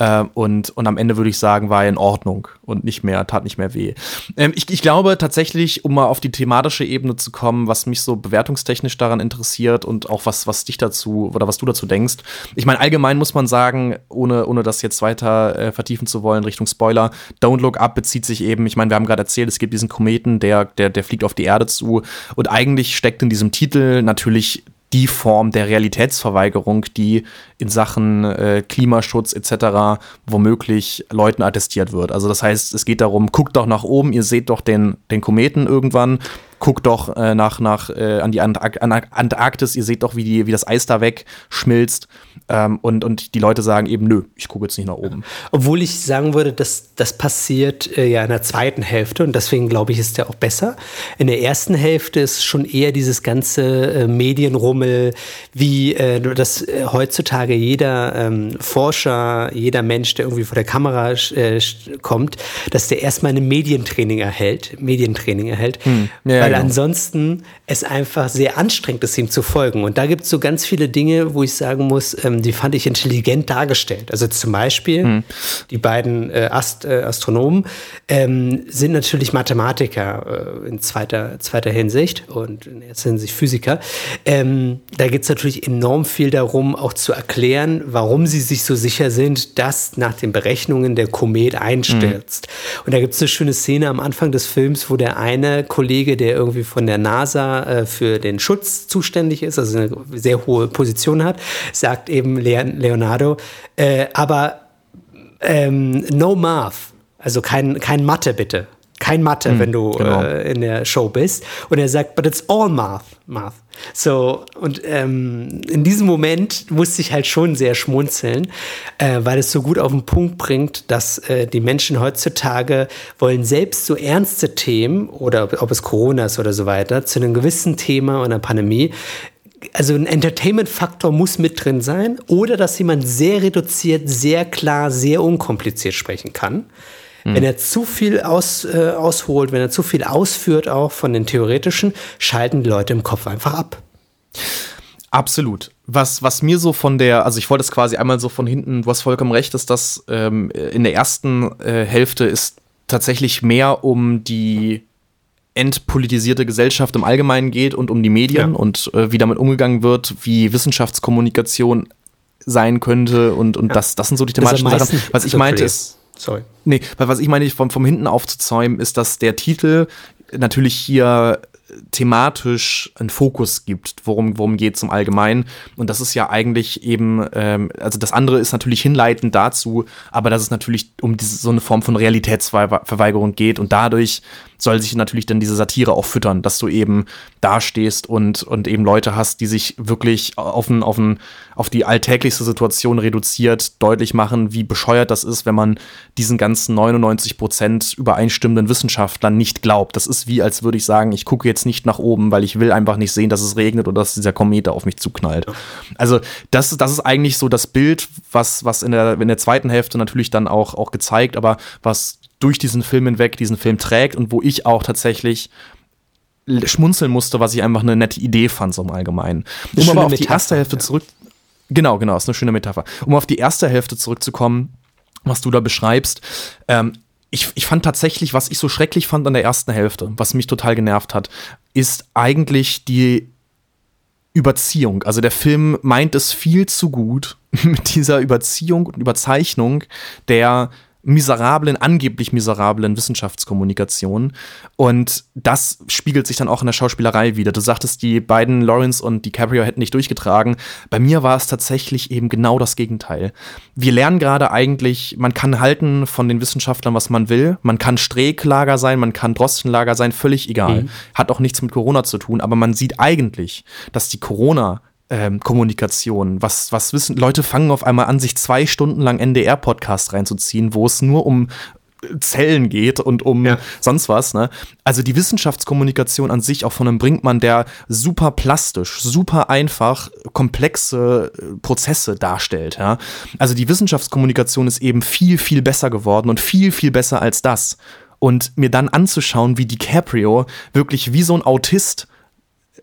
Ähm, und, und am Ende würde ich sagen, war er in Ordnung und nicht mehr, tat nicht mehr weh. Ähm, ich, ich glaube tatsächlich, um mal auf die thematische Ebene zu kommen, was mich so bewertungstechnisch daran interessiert und auch was, was dich dazu oder was du dazu denkst. Ich meine, allgemein muss man sagen, ohne, ohne das jetzt weiter äh, vertiefen zu wollen, Richtung Spoiler, Don't Look Up bezieht sich eben, ich meine, wir haben gerade erzählt, es gibt diesen Kometen, der, der, der fliegt auf die Erde zu und eigentlich steckt in diesem Titel natürlich die Form der Realitätsverweigerung, die in Sachen äh, Klimaschutz etc. womöglich Leuten attestiert wird. Also das heißt, es geht darum, guckt doch nach oben, ihr seht doch den, den Kometen irgendwann, guckt doch äh, nach, nach äh, an die Antarktis, ihr seht doch, wie, die, wie das Eis da wegschmilzt. Ähm, und, und die Leute sagen eben, nö, ich gucke jetzt nicht nach oben. Obwohl ich sagen würde, dass das passiert äh, ja in der zweiten Hälfte und deswegen glaube ich, ist der auch besser. In der ersten Hälfte ist schon eher dieses ganze äh, Medienrummel, wie äh, dass äh, heutzutage jeder ähm, Forscher, jeder Mensch, der irgendwie vor der Kamera äh, kommt, dass der erstmal ein Medientraining erhält, Medientraining erhält, hm. ja, weil genau. ansonsten es einfach sehr anstrengend ist, ihm zu folgen. Und da gibt es so ganz viele Dinge, wo ich sagen muss, ähm, die fand ich intelligent dargestellt. Also zum Beispiel hm. die beiden äh, Ast, äh, Astronomen ähm, sind natürlich Mathematiker äh, in zweiter, zweiter Hinsicht und in erster Hinsicht Physiker. Ähm, da geht es natürlich enorm viel darum, auch zu erklären, warum sie sich so sicher sind, dass nach den Berechnungen der Komet einstürzt. Hm. Und da gibt es eine schöne Szene am Anfang des Films, wo der eine Kollege, der irgendwie von der NASA äh, für den Schutz zuständig ist, also eine sehr hohe Position hat, sagt eben Leonardo, äh, aber ähm, no math, also kein, kein Mathe bitte. Kein Mathe, mm, wenn du genau. äh, in der Show bist. Und er sagt, but it's all math. math. So, und ähm, in diesem Moment musste ich halt schon sehr schmunzeln, äh, weil es so gut auf den Punkt bringt, dass äh, die Menschen heutzutage wollen selbst so ernste Themen oder ob, ob es Corona ist oder so weiter, zu einem gewissen Thema oder einer Pandemie also ein Entertainment-Faktor muss mit drin sein oder dass jemand sehr reduziert, sehr klar, sehr unkompliziert sprechen kann. Mhm. Wenn er zu viel aus, äh, ausholt, wenn er zu viel ausführt, auch von den theoretischen, schalten die Leute im Kopf einfach ab. Absolut. Was, was mir so von der, also ich wollte es quasi einmal so von hinten, du hast vollkommen recht, dass das ähm, in der ersten äh, Hälfte ist tatsächlich mehr um die entpolitisierte Gesellschaft im Allgemeinen geht und um die Medien ja. und äh, wie damit umgegangen wird, wie Wissenschaftskommunikation sein könnte und, und ja. das, das sind so die thematischen Sachen. Was ich meinte ist, sorry. Nee, was ich meine, vom, vom hinten aufzuzäumen, ist, dass der Titel natürlich hier thematisch einen Fokus gibt, worum, worum geht es im Allgemeinen. Und das ist ja eigentlich eben, ähm, also das andere ist natürlich hinleitend dazu, aber dass es natürlich um diese, so eine Form von Realitätsverweigerung geht und dadurch soll sich natürlich dann diese Satire auch füttern, dass du eben dastehst und, und eben Leute hast, die sich wirklich auf, ein, auf, ein, auf die alltäglichste Situation reduziert deutlich machen, wie bescheuert das ist, wenn man diesen ganzen 99 Prozent übereinstimmenden Wissenschaftlern nicht glaubt. Das ist wie, als würde ich sagen, ich gucke jetzt nicht nach oben, weil ich will einfach nicht sehen, dass es regnet oder dass dieser Komet auf mich zuknallt. Also das, das ist eigentlich so das Bild, was, was in, der, in der zweiten Hälfte natürlich dann auch, auch gezeigt, aber was durch diesen Film hinweg diesen Film trägt und wo ich auch tatsächlich schmunzeln musste, was ich einfach eine nette Idee fand, so im Allgemeinen. Um aber auf Metapher, die erste Hälfte ja. zurück. Genau, genau, ist eine schöne Metapher. Um auf die erste Hälfte zurückzukommen, was du da beschreibst. Ähm, ich, ich fand tatsächlich, was ich so schrecklich fand an der ersten Hälfte, was mich total genervt hat, ist eigentlich die Überziehung. Also der Film meint es viel zu gut mit dieser Überziehung und Überzeichnung der miserablen, angeblich miserablen Wissenschaftskommunikation. Und das spiegelt sich dann auch in der Schauspielerei wieder. Du sagtest, die beiden Lawrence und DiCaprio hätten nicht durchgetragen. Bei mir war es tatsächlich eben genau das Gegenteil. Wir lernen gerade eigentlich, man kann halten von den Wissenschaftlern, was man will. Man kann Streeklager sein, man kann Drostenlager sein, völlig egal. Mhm. Hat auch nichts mit Corona zu tun, aber man sieht eigentlich, dass die Corona ähm, Kommunikation. Was, was wissen, Leute fangen auf einmal an, sich zwei Stunden lang NDR-Podcast reinzuziehen, wo es nur um äh, Zellen geht und um ja. sonst was. Ne? Also die Wissenschaftskommunikation an sich, auch von einem Brinkmann, der super plastisch, super einfach komplexe äh, Prozesse darstellt. Ja? Also die Wissenschaftskommunikation ist eben viel, viel besser geworden und viel, viel besser als das. Und mir dann anzuschauen, wie DiCaprio wirklich wie so ein Autist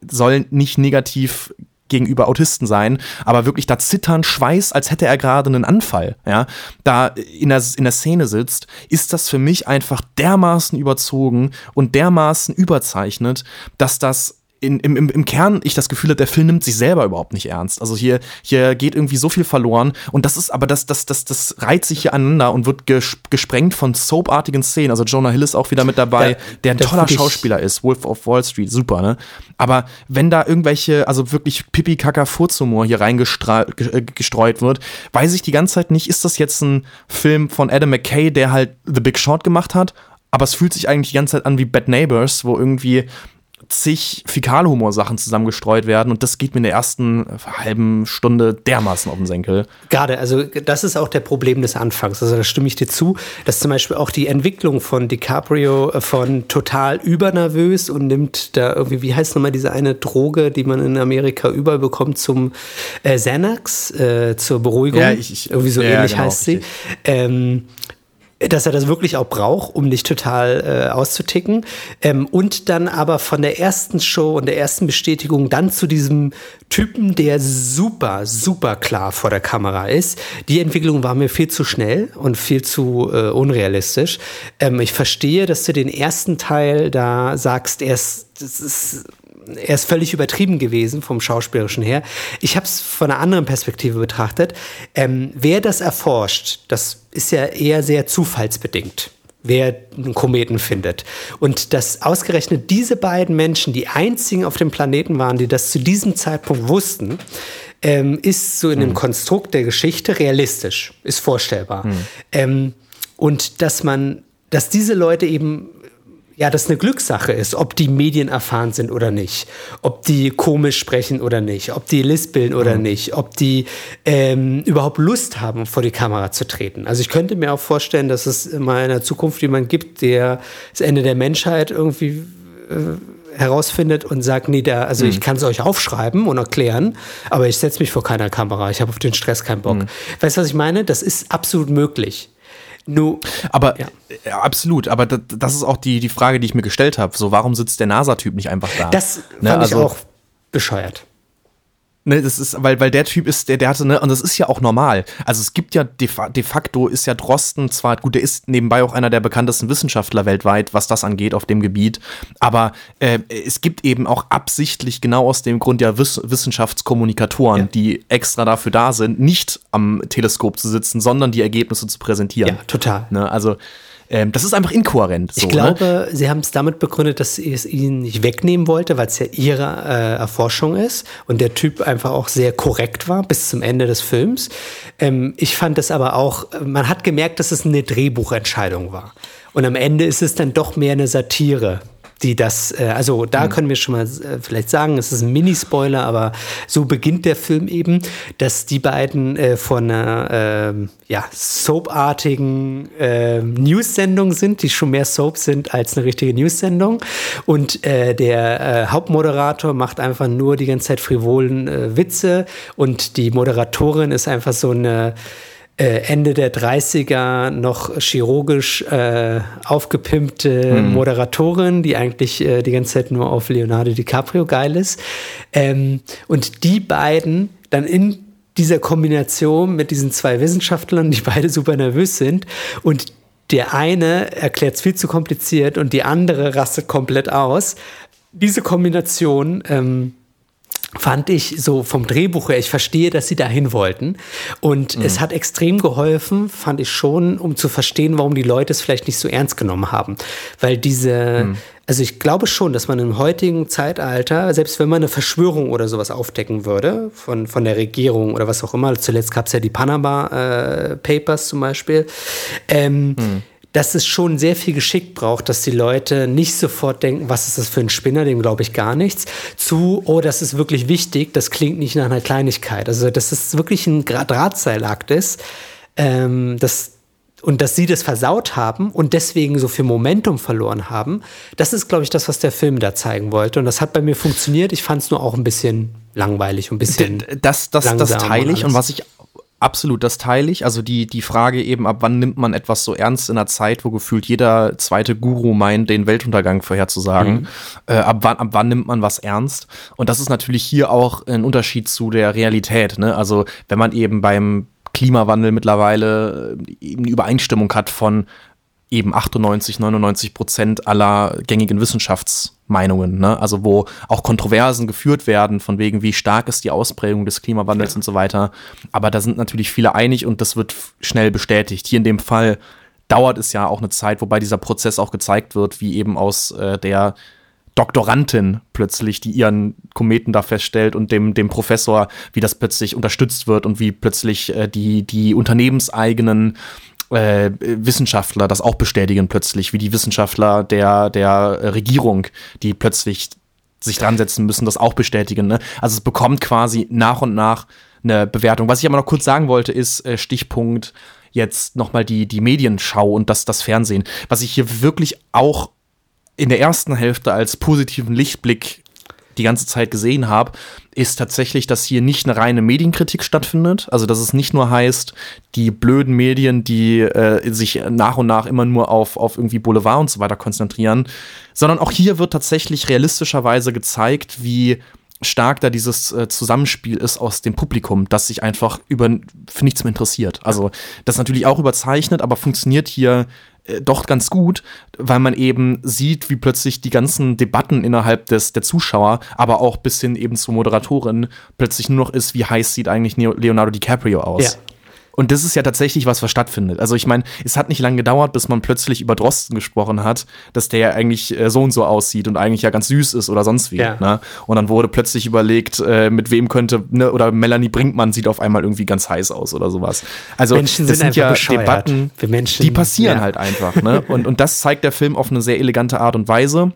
soll nicht negativ gegenüber Autisten sein, aber wirklich da zittern, Schweiß, als hätte er gerade einen Anfall, ja, da in der, in der Szene sitzt, ist das für mich einfach dermaßen überzogen und dermaßen überzeichnet, dass das in, im, im Kern ich das Gefühl habe, der Film nimmt sich selber überhaupt nicht ernst. Also hier, hier geht irgendwie so viel verloren und das ist aber das, das, das, das reiht sich hier aneinander und wird gesprengt von soapartigen Szenen. Also Jonah Hill ist auch wieder mit dabei, der, der ein toller Schauspieler ist. Wolf of Wall Street, super, ne? Aber wenn da irgendwelche, also wirklich pipi kaka furzhumor hier reingestreut äh, wird, weiß ich die ganze Zeit nicht, ist das jetzt ein Film von Adam McKay, der halt The Big Short gemacht hat? Aber es fühlt sich eigentlich die ganze Zeit an wie Bad Neighbors, wo irgendwie zig Fäkalhumor-Sachen zusammengestreut werden und das geht mir in der ersten halben Stunde dermaßen auf den Senkel. Gerade, also das ist auch der Problem des Anfangs. Also da stimme ich dir zu, dass zum Beispiel auch die Entwicklung von DiCaprio äh, von total übernervös und nimmt da irgendwie, wie heißt nochmal diese eine Droge, die man in Amerika überall bekommt zum äh, Xanax, äh, zur Beruhigung. Ja, ich, ich, irgendwie so ja, ähnlich genau, heißt sie. Ähm, dass er das wirklich auch braucht, um nicht total äh, auszuticken. Ähm, und dann aber von der ersten Show und der ersten Bestätigung dann zu diesem Typen, der super, super klar vor der Kamera ist. Die Entwicklung war mir viel zu schnell und viel zu äh, unrealistisch. Ähm, ich verstehe, dass du den ersten Teil da sagst, er ist, das ist er ist völlig übertrieben gewesen vom Schauspielerischen her. Ich habe es von einer anderen Perspektive betrachtet. Ähm, wer das erforscht, das ist ja eher sehr zufallsbedingt wer einen Kometen findet. Und dass ausgerechnet diese beiden Menschen die einzigen auf dem Planeten waren, die das zu diesem Zeitpunkt wussten, ähm, ist so in dem hm. Konstrukt der Geschichte realistisch, ist vorstellbar. Mhm. Ähm, und dass man, dass diese Leute eben ja, das eine Glückssache ist, ob die Medien erfahren sind oder nicht, ob die komisch sprechen oder nicht, ob die lispeln oder mhm. nicht, ob die ähm, überhaupt Lust haben, vor die Kamera zu treten. Also ich könnte mir auch vorstellen, dass es mal in der Zukunft jemand gibt, der das Ende der Menschheit irgendwie äh, herausfindet und sagt, nee, da, also mhm. ich kann es euch aufschreiben und erklären, aber ich setze mich vor keiner Kamera, ich habe auf den Stress keinen Bock. Mhm. Weißt du, was ich meine? Das ist absolut möglich. Nur, aber ja. ja. absolut, aber das, das, ist auch die, die Frage, die ich mir gestellt habe. So, warum sitzt der NASA-Typ nicht einfach da? Das ne, fand also, ich auch bescheuert. Ne, das ist, weil, weil der Typ ist, der, der hatte, ne, und das ist ja auch normal. Also es gibt ja de, de facto ist ja Drosten zwar, gut, der ist nebenbei auch einer der bekanntesten Wissenschaftler weltweit, was das angeht auf dem Gebiet, aber äh, es gibt eben auch absichtlich genau aus dem Grund ja Wiss Wissenschaftskommunikatoren, ja. die extra dafür da sind, nicht am Teleskop zu sitzen, sondern die Ergebnisse zu präsentieren. Ja, total. Ne, also ähm, das ist einfach inkohärent. So, ich ne? glaube, ne? sie haben es damit begründet, dass sie es ihnen nicht wegnehmen wollte, weil es ja ihre äh, Erforschung ist und der Typ einfach auch sehr korrekt war bis zum Ende des Films. Ähm, ich fand es aber auch, man hat gemerkt, dass es eine Drehbuchentscheidung war. Und am Ende ist es dann doch mehr eine Satire die das, äh, also da mhm. können wir schon mal äh, vielleicht sagen, es ist ein Mini-Spoiler, aber so beginnt der Film eben, dass die beiden äh, von einer äh, ja, soapartigen äh, News-Sendung sind, die schon mehr Soap sind als eine richtige News-Sendung. Und äh, der äh, Hauptmoderator macht einfach nur die ganze Zeit frivolen äh, Witze und die Moderatorin ist einfach so eine Ende der 30er noch chirurgisch äh, aufgepimpte mhm. Moderatorin, die eigentlich äh, die ganze Zeit nur auf Leonardo DiCaprio geil ist. Ähm, und die beiden dann in dieser Kombination mit diesen zwei Wissenschaftlern, die beide super nervös sind und der eine erklärt es viel zu kompliziert und die andere rastet komplett aus. Diese Kombination ähm, fand ich so vom Drehbuch her, ich verstehe, dass sie dahin wollten. Und mhm. es hat extrem geholfen, fand ich schon, um zu verstehen, warum die Leute es vielleicht nicht so ernst genommen haben. Weil diese, mhm. also ich glaube schon, dass man im heutigen Zeitalter, selbst wenn man eine Verschwörung oder sowas aufdecken würde, von, von der Regierung oder was auch immer, zuletzt gab es ja die Panama äh, Papers zum Beispiel, ähm, mhm dass es schon sehr viel Geschick braucht, dass die Leute nicht sofort denken, was ist das für ein Spinner, dem glaube ich gar nichts, zu, oh, das ist wirklich wichtig, das klingt nicht nach einer Kleinigkeit. Also, dass es wirklich ein Drahtseilakt ist, ähm, das, und dass sie das versaut haben und deswegen so viel Momentum verloren haben, das ist, glaube ich, das, was der Film da zeigen wollte. Und das hat bei mir funktioniert. Ich fand es nur auch ein bisschen langweilig, ein bisschen. Das, das, das teile ich. Und, und was ich Absolut, das teile ich. Also die, die Frage eben, ab wann nimmt man etwas so ernst in einer Zeit, wo gefühlt jeder zweite Guru meint, den Weltuntergang vorherzusagen. Mhm. Äh, ab, wann, ab wann nimmt man was ernst? Und das ist natürlich hier auch ein Unterschied zu der Realität. Ne? Also wenn man eben beim Klimawandel mittlerweile äh, eine Übereinstimmung hat von eben 98, 99 Prozent aller gängigen Wissenschaftsmeinungen, ne? also wo auch Kontroversen geführt werden, von wegen, wie stark ist die Ausprägung des Klimawandels ja. und so weiter. Aber da sind natürlich viele einig und das wird schnell bestätigt. Hier in dem Fall dauert es ja auch eine Zeit, wobei dieser Prozess auch gezeigt wird, wie eben aus äh, der Doktorandin plötzlich, die ihren Kometen da feststellt und dem, dem Professor, wie das plötzlich unterstützt wird und wie plötzlich äh, die, die unternehmenseigenen äh, Wissenschaftler das auch bestätigen plötzlich, wie die Wissenschaftler der, der Regierung, die plötzlich sich dran setzen müssen, das auch bestätigen. Ne? Also es bekommt quasi nach und nach eine Bewertung. Was ich aber noch kurz sagen wollte, ist äh, Stichpunkt jetzt nochmal die, die Medienschau und das, das Fernsehen. Was ich hier wirklich auch in der ersten Hälfte als positiven Lichtblick die ganze Zeit gesehen habe, ist tatsächlich, dass hier nicht eine reine Medienkritik stattfindet. Also, dass es nicht nur heißt, die blöden Medien, die äh, sich nach und nach immer nur auf, auf irgendwie Boulevard und so weiter konzentrieren, sondern auch hier wird tatsächlich realistischerweise gezeigt, wie stark da dieses äh, Zusammenspiel ist aus dem Publikum, das sich einfach über für nichts mehr interessiert. Also das ist natürlich auch überzeichnet, aber funktioniert hier doch ganz gut, weil man eben sieht, wie plötzlich die ganzen Debatten innerhalb des der Zuschauer, aber auch bis hin eben zur Moderatorin plötzlich nur noch ist, wie heiß sieht eigentlich Leonardo DiCaprio aus. Ja. Und das ist ja tatsächlich was, was stattfindet. Also ich meine, es hat nicht lange gedauert, bis man plötzlich über Drosten gesprochen hat, dass der ja eigentlich äh, so und so aussieht und eigentlich ja ganz süß ist oder sonst wie. Ja. Ne? Und dann wurde plötzlich überlegt, äh, mit wem könnte, ne, oder Melanie Brinkmann sieht auf einmal irgendwie ganz heiß aus oder sowas. Also Menschen das sind, sind ja bescheuert. Debatten, Menschen, die passieren ja. halt einfach. Ne? Und, und das zeigt der Film auf eine sehr elegante Art und Weise.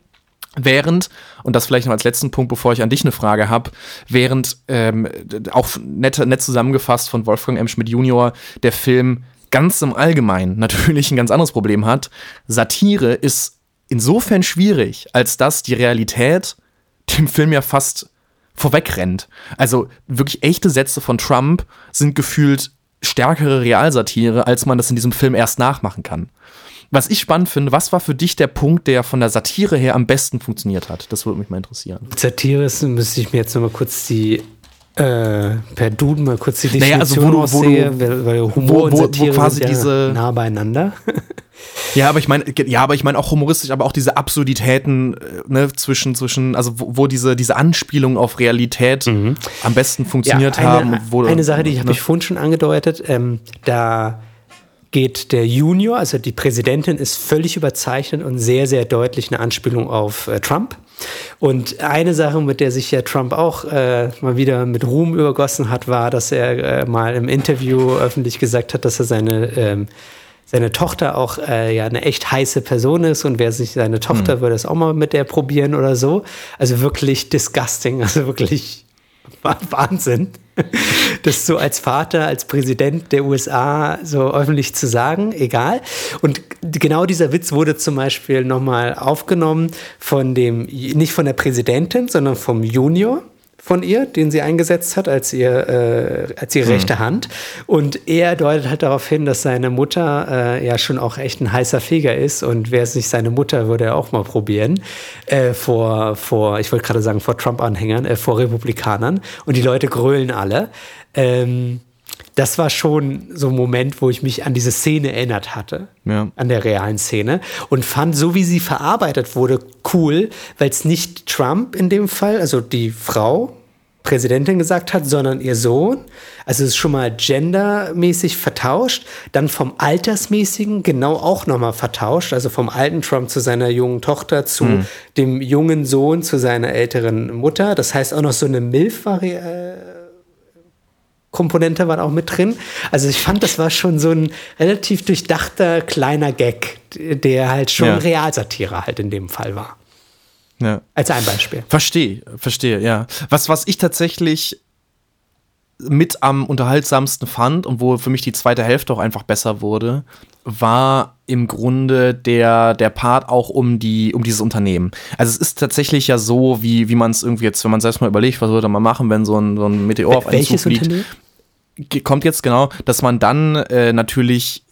Während, und das vielleicht noch als letzten Punkt, bevor ich an dich eine Frage habe, während ähm, auch nett, nett zusammengefasst von Wolfgang M. Schmidt Junior, der Film ganz im Allgemeinen natürlich ein ganz anderes Problem hat. Satire ist insofern schwierig, als dass die Realität dem Film ja fast vorwegrennt. Also wirklich echte Sätze von Trump sind gefühlt stärkere Realsatire, als man das in diesem Film erst nachmachen kann was ich spannend finde, was war für dich der Punkt, der von der Satire her am besten funktioniert hat? Das würde mich mal interessieren. Satire ist, müsste ich mir jetzt noch mal kurz die äh, per Duden mal kurz die Definition naja, also wo du, wo aussehe, du, weil Humor wo, wo, und Satire wo quasi sind ja diese nah beieinander. Ja, aber ich meine, ja, aber ich meine auch humoristisch, aber auch diese Absurditäten äh, ne, zwischen zwischen, also wo, wo diese diese Anspielungen auf Realität mhm. am besten funktioniert ja, eine, haben. Eine Sache, die ich ne? habe ich vorhin schon angedeutet, ähm, da geht der Junior, also die Präsidentin, ist völlig überzeichnet und sehr, sehr deutlich eine Anspielung auf äh, Trump. Und eine Sache, mit der sich ja Trump auch äh, mal wieder mit Ruhm übergossen hat, war, dass er äh, mal im Interview öffentlich gesagt hat, dass er seine ähm, seine Tochter auch äh, ja eine echt heiße Person ist und wer sich seine Tochter mhm. würde es auch mal mit der probieren oder so. Also wirklich disgusting, also wirklich Wahnsinn das so als Vater, als Präsident der USA so öffentlich zu sagen, egal. Und genau dieser Witz wurde zum Beispiel nochmal aufgenommen von dem, nicht von der Präsidentin, sondern vom Junior von ihr, den sie eingesetzt hat als ihr äh, als ihre mhm. rechte Hand. Und er deutet halt darauf hin, dass seine Mutter äh, ja schon auch echt ein heißer Feger ist und wäre es nicht seine Mutter, würde er auch mal probieren äh, vor vor ich wollte gerade sagen vor Trump-Anhängern, äh, vor Republikanern und die Leute grölen alle. Ähm, das war schon so ein Moment, wo ich mich an diese Szene erinnert hatte, ja. an der realen Szene und fand, so wie sie verarbeitet wurde, cool, weil es nicht Trump in dem Fall, also die Frau, Präsidentin gesagt hat, sondern ihr Sohn. Also es ist schon mal gendermäßig vertauscht, dann vom altersmäßigen genau auch nochmal vertauscht, also vom alten Trump zu seiner jungen Tochter, zu mhm. dem jungen Sohn, zu seiner älteren Mutter. Das heißt auch noch so eine Milf-Variante Komponente war auch mit drin. Also ich fand, das war schon so ein relativ durchdachter kleiner Gag, der halt schon ja. Realsatire halt in dem Fall war. Ja. Als ein Beispiel. Verstehe, verstehe, ja. Was, was ich tatsächlich mit am unterhaltsamsten fand und wo für mich die zweite Hälfte auch einfach besser wurde, war im Grunde der, der Part auch um, die, um dieses Unternehmen. Also es ist tatsächlich ja so, wie, wie man es irgendwie jetzt, wenn man selbst mal überlegt, was würde man machen, wenn so ein, so ein Meteor auf einen zufliegt. Unternehmen? Kommt jetzt genau, dass man dann äh, natürlich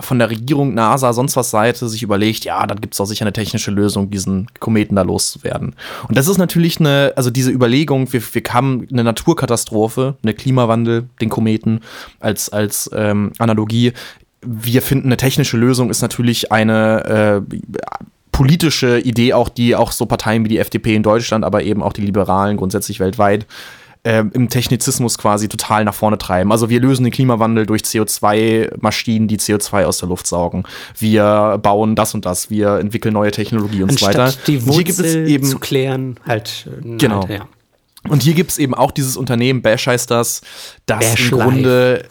von der Regierung, NASA, sonst was Seite sich überlegt, ja, dann gibt es auch sicher eine technische Lösung, diesen Kometen da loszuwerden. Und das ist natürlich eine, also diese Überlegung, wir, wir haben eine Naturkatastrophe, eine Klimawandel, den Kometen als, als ähm, Analogie. Wir finden eine technische Lösung ist natürlich eine äh, politische Idee, auch die auch so Parteien wie die FDP in Deutschland, aber eben auch die Liberalen grundsätzlich weltweit äh, im Technizismus quasi total nach vorne treiben. Also wir lösen den Klimawandel durch CO2-Maschinen, die CO2 aus der Luft saugen. Wir bauen das und das, wir entwickeln neue Technologie und Anstatt so weiter. Die Wurzel hier gibt es eben zu klären, halt. Äh, genau. Halt, ja. Und hier gibt es eben auch dieses Unternehmen Bash heißt das, das Bash im Grunde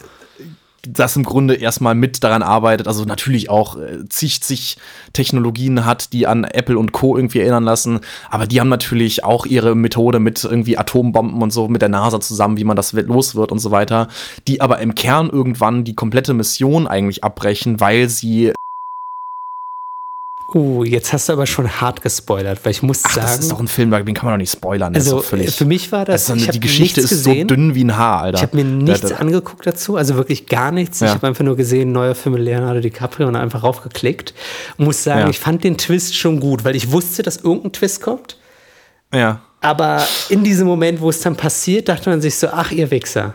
das im Grunde erstmal mit daran arbeitet, also natürlich auch äh, zig, zig Technologien hat, die an Apple und Co. irgendwie erinnern lassen, aber die haben natürlich auch ihre Methode mit irgendwie Atombomben und so mit der NASA zusammen, wie man das los wird und so weiter, die aber im Kern irgendwann die komplette Mission eigentlich abbrechen, weil sie Oh, jetzt hast du aber schon hart gespoilert, weil ich muss Ach, sagen. Das ist doch ein Film, den kann man doch nicht spoilern. Also für mich war das. Also, die Geschichte ist gesehen. so dünn wie ein Haar, Alter. Ich habe mir nichts da, angeguckt dazu, also wirklich gar nichts. Ja. Ich habe einfach nur gesehen, neuer Film mit Leonardo DiCaprio und einfach raufgeklickt. Und muss sagen, ja. ich fand den Twist schon gut, weil ich wusste, dass irgendein Twist kommt. Ja. Aber in diesem Moment, wo es dann passiert, dachte man sich so, ach, ihr Wichser.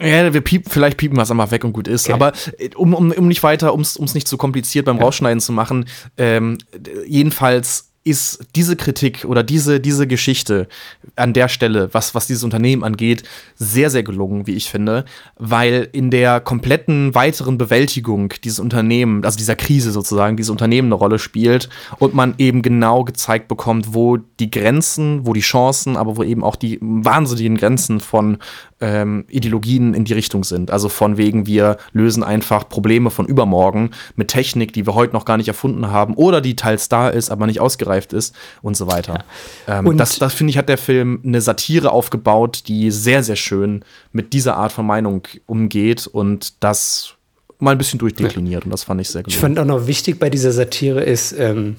Ja, wir piepen, vielleicht piepen wir es einmal weg und gut ist. Okay. Aber äh, um, um, um nicht weiter, um es nicht zu kompliziert beim ja. Rausschneiden zu machen, ähm, jedenfalls ist diese Kritik oder diese, diese Geschichte an der Stelle, was, was dieses Unternehmen angeht, sehr, sehr gelungen, wie ich finde, weil in der kompletten weiteren Bewältigung dieses Unternehmen, also dieser Krise sozusagen, dieses Unternehmen eine Rolle spielt und man eben genau gezeigt bekommt, wo die Grenzen, wo die Chancen, aber wo eben auch die wahnsinnigen Grenzen von ähm, Ideologien in die Richtung sind. Also von wegen, wir lösen einfach Probleme von übermorgen mit Technik, die wir heute noch gar nicht erfunden haben oder die teils da ist, aber nicht ausgereift ist und so weiter. Ja. Ähm, und das, das finde ich, hat der Film eine Satire aufgebaut, die sehr, sehr schön mit dieser Art von Meinung umgeht und das mal ein bisschen durchdekliniert ja. und das fand ich sehr gut. Ich fand auch noch wichtig bei dieser Satire ist, ähm,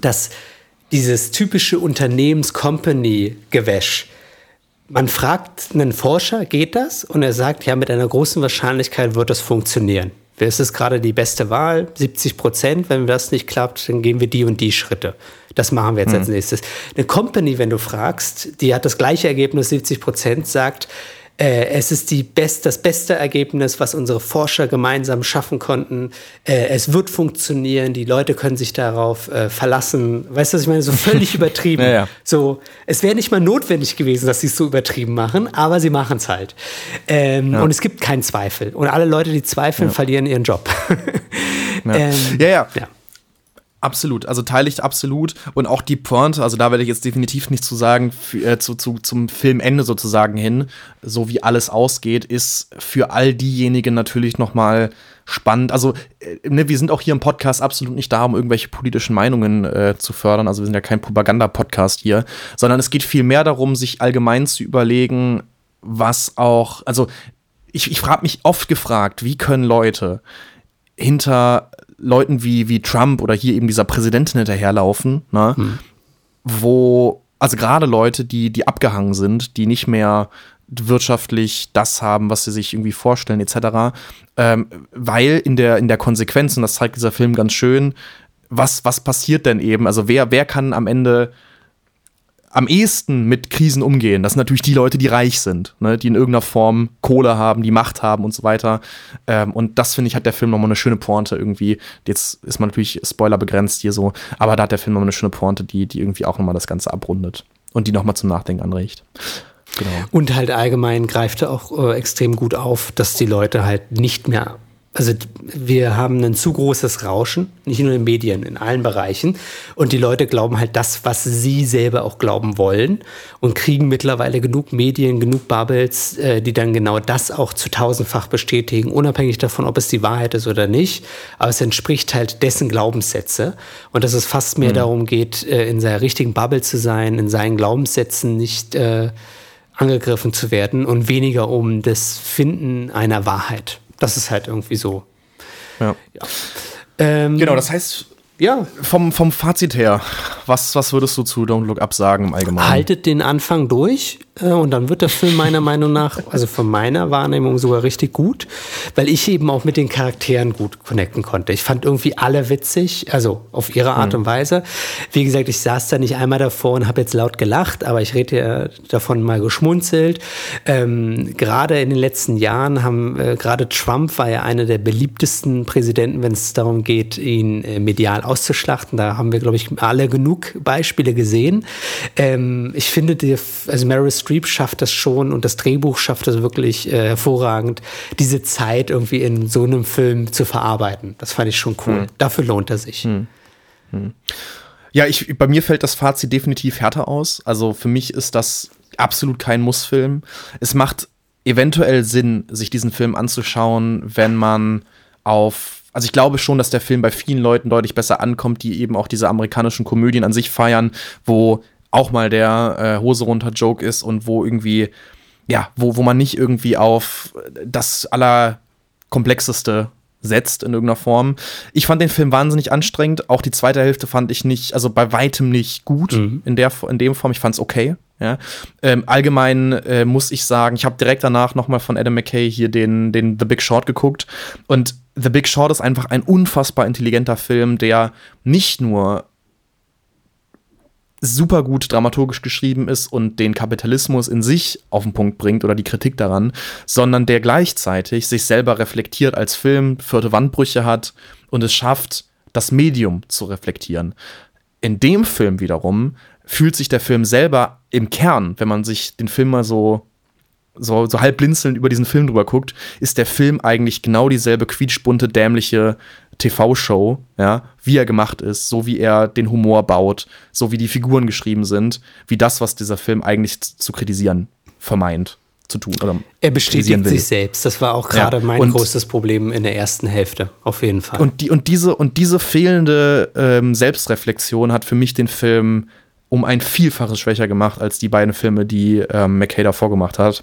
dass dieses typische Unternehmens-Company-Gewäsch, man fragt einen Forscher, geht das? Und er sagt, ja, mit einer großen Wahrscheinlichkeit wird das funktionieren. Es ist gerade die beste Wahl, 70 Prozent. Wenn das nicht klappt, dann gehen wir die und die Schritte. Das machen wir jetzt hm. als nächstes. Eine Company, wenn du fragst, die hat das gleiche Ergebnis, 70 Prozent, sagt, äh, es ist die best, das beste Ergebnis, was unsere Forscher gemeinsam schaffen konnten. Äh, es wird funktionieren, die Leute können sich darauf äh, verlassen. Weißt du, was ich meine? So völlig übertrieben. ja, ja. So, es wäre nicht mal notwendig gewesen, dass sie es so übertrieben machen, aber sie machen es halt. Ähm, ja. Und es gibt keinen Zweifel. Und alle Leute, die zweifeln, verlieren ihren Job. ähm, ja, ja. Absolut, also teile ich absolut. Und auch die Pointe, also da werde ich jetzt definitiv nichts zu sagen, für, äh, zu, zu, zum Filmende sozusagen hin, so wie alles ausgeht, ist für all diejenigen natürlich nochmal spannend. Also, äh, ne, wir sind auch hier im Podcast absolut nicht da, um irgendwelche politischen Meinungen äh, zu fördern. Also, wir sind ja kein Propaganda-Podcast hier, sondern es geht vielmehr darum, sich allgemein zu überlegen, was auch, also, ich, ich habe mich oft gefragt, wie können Leute hinter Leuten wie, wie Trump oder hier eben dieser Präsidentin hinterherlaufen, ne? Hm. wo, also gerade Leute, die, die abgehangen sind, die nicht mehr wirtschaftlich das haben, was sie sich irgendwie vorstellen, etc. Ähm, weil in der, in der Konsequenz, und das zeigt dieser Film ganz schön, was, was passiert denn eben? Also wer, wer kann am Ende am ehesten mit Krisen umgehen, das sind natürlich die Leute, die reich sind, ne, die in irgendeiner Form Kohle haben, die Macht haben und so weiter. Ähm, und das finde ich, hat der Film nochmal eine schöne Pointe irgendwie. Jetzt ist man natürlich Spoiler begrenzt hier so, aber da hat der Film nochmal eine schöne Pointe, die, die irgendwie auch nochmal das Ganze abrundet und die nochmal zum Nachdenken anregt. Genau. Und halt allgemein greift er auch äh, extrem gut auf, dass die Leute halt nicht mehr also wir haben ein zu großes Rauschen, nicht nur in den Medien, in allen Bereichen. Und die Leute glauben halt das, was sie selber auch glauben wollen und kriegen mittlerweile genug Medien, genug Bubbles, äh, die dann genau das auch zu tausendfach bestätigen, unabhängig davon, ob es die Wahrheit ist oder nicht. Aber es entspricht halt dessen Glaubenssätze. Und dass es fast mehr mhm. darum geht, äh, in seiner richtigen Bubble zu sein, in seinen Glaubenssätzen nicht äh, angegriffen zu werden und weniger um das Finden einer Wahrheit. Das ist halt irgendwie so. Ja. ja. Ähm, genau, das heißt, ja. Vom, vom Fazit her, was, was würdest du zu Don't Look Up sagen im Allgemeinen? Haltet den Anfang durch und dann wird der Film meiner Meinung nach, also von meiner Wahrnehmung sogar richtig gut, weil ich eben auch mit den Charakteren gut connecten konnte. Ich fand irgendwie alle witzig, also auf ihre Art mhm. und Weise. Wie gesagt, ich saß da nicht einmal davor und habe jetzt laut gelacht, aber ich rede ja davon mal geschmunzelt. Ähm, gerade in den letzten Jahren haben, äh, gerade Trump war ja einer der beliebtesten Präsidenten, wenn es darum geht, ihn äh, medial auszuschlachten. Da haben wir, glaube ich, alle genug Beispiele gesehen. Ähm, ich finde, die, also Meryl Streep schafft das schon und das Drehbuch schafft es wirklich äh, hervorragend, diese Zeit irgendwie in so einem Film zu verarbeiten. Das fand ich schon cool. Hm. Dafür lohnt er sich. Hm. Hm. Ja, ich, bei mir fällt das Fazit definitiv härter aus. Also für mich ist das absolut kein Mussfilm. Es macht eventuell Sinn, sich diesen Film anzuschauen, wenn man auf also ich glaube schon, dass der Film bei vielen Leuten deutlich besser ankommt, die eben auch diese amerikanischen Komödien an sich feiern, wo auch mal der äh, Hose runter Joke ist und wo irgendwie ja, wo, wo man nicht irgendwie auf das allerkomplexeste setzt in irgendeiner Form. Ich fand den Film wahnsinnig anstrengend. Auch die zweite Hälfte fand ich nicht, also bei weitem nicht gut mhm. in, der, in dem Form. Ich fand es okay. Ja. Ähm, allgemein äh, muss ich sagen, ich habe direkt danach noch mal von Adam McKay hier den, den The Big Short geguckt. Und The Big Short ist einfach ein unfassbar intelligenter Film, der nicht nur super gut dramaturgisch geschrieben ist und den Kapitalismus in sich auf den Punkt bringt oder die Kritik daran, sondern der gleichzeitig sich selber reflektiert als Film, vierte Wandbrüche hat und es schafft, das Medium zu reflektieren. In dem Film wiederum fühlt sich der Film selber im Kern, wenn man sich den Film mal so so, so halb blinzelnd über diesen Film drüber guckt, ist der Film eigentlich genau dieselbe quietschbunte, dämliche TV-Show, ja, wie er gemacht ist, so wie er den Humor baut, so wie die Figuren geschrieben sind, wie das, was dieser Film eigentlich zu kritisieren vermeint zu tun. Oder er bestätigt sich selbst. Das war auch gerade ja. mein und, großes Problem in der ersten Hälfte, auf jeden Fall. Und, die, und, diese, und diese fehlende ähm, Selbstreflexion hat für mich den Film um ein Vielfaches schwächer gemacht als die beiden Filme, die ähm, McKay davor gemacht hat.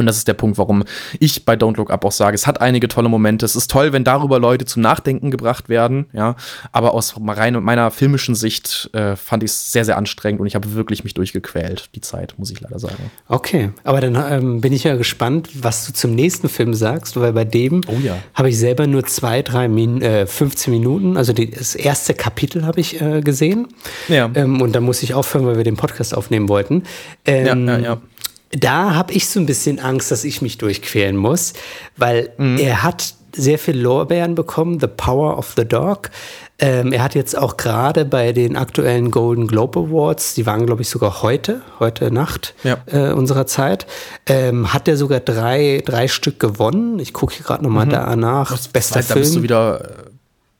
Und das ist der Punkt, warum ich bei Don't Look Up auch sage, es hat einige tolle Momente. Es ist toll, wenn darüber Leute zum Nachdenken gebracht werden, ja. Aber aus rein meiner filmischen Sicht äh, fand ich es sehr, sehr anstrengend und ich habe wirklich mich durchgequält, die Zeit, muss ich leider sagen. Okay, aber dann ähm, bin ich ja gespannt, was du zum nächsten Film sagst, weil bei dem oh, ja. habe ich selber nur zwei, drei, Min äh, 15 Minuten, also die, das erste Kapitel habe ich äh, gesehen. Ja. Ähm, und da muss ich aufhören, weil wir den Podcast aufnehmen wollten. Ähm, ja, ja, ja da habe ich so ein bisschen Angst, dass ich mich durchquälen muss, weil mhm. er hat sehr viel Lorbeeren bekommen, The Power of the Dog. Ähm, er hat jetzt auch gerade bei den aktuellen Golden Globe Awards, die waren, glaube ich, sogar heute, heute Nacht ja. äh, unserer Zeit, ähm, hat er sogar drei, drei Stück gewonnen. Ich gucke hier gerade nochmal mhm. danach. Das bester Zeit, Film. Da bist du wieder äh,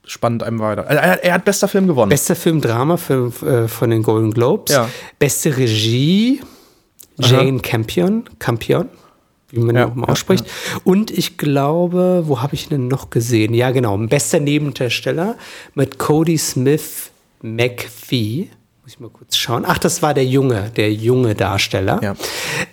spannend einem weiter. Er, er, hat bester Film gewonnen. Bester Film Drama für, äh, von den Golden Globes. Ja. Beste Regie Jane. Campion, Campion, wie man ja, mal ausspricht. Ja, ja. Und ich glaube, wo habe ich ihn denn noch gesehen? Ja, genau, bester Nebendarsteller mit Cody Smith McPhee. Muss ich mal kurz schauen. Ach, das war der junge, der junge Darsteller. Ja.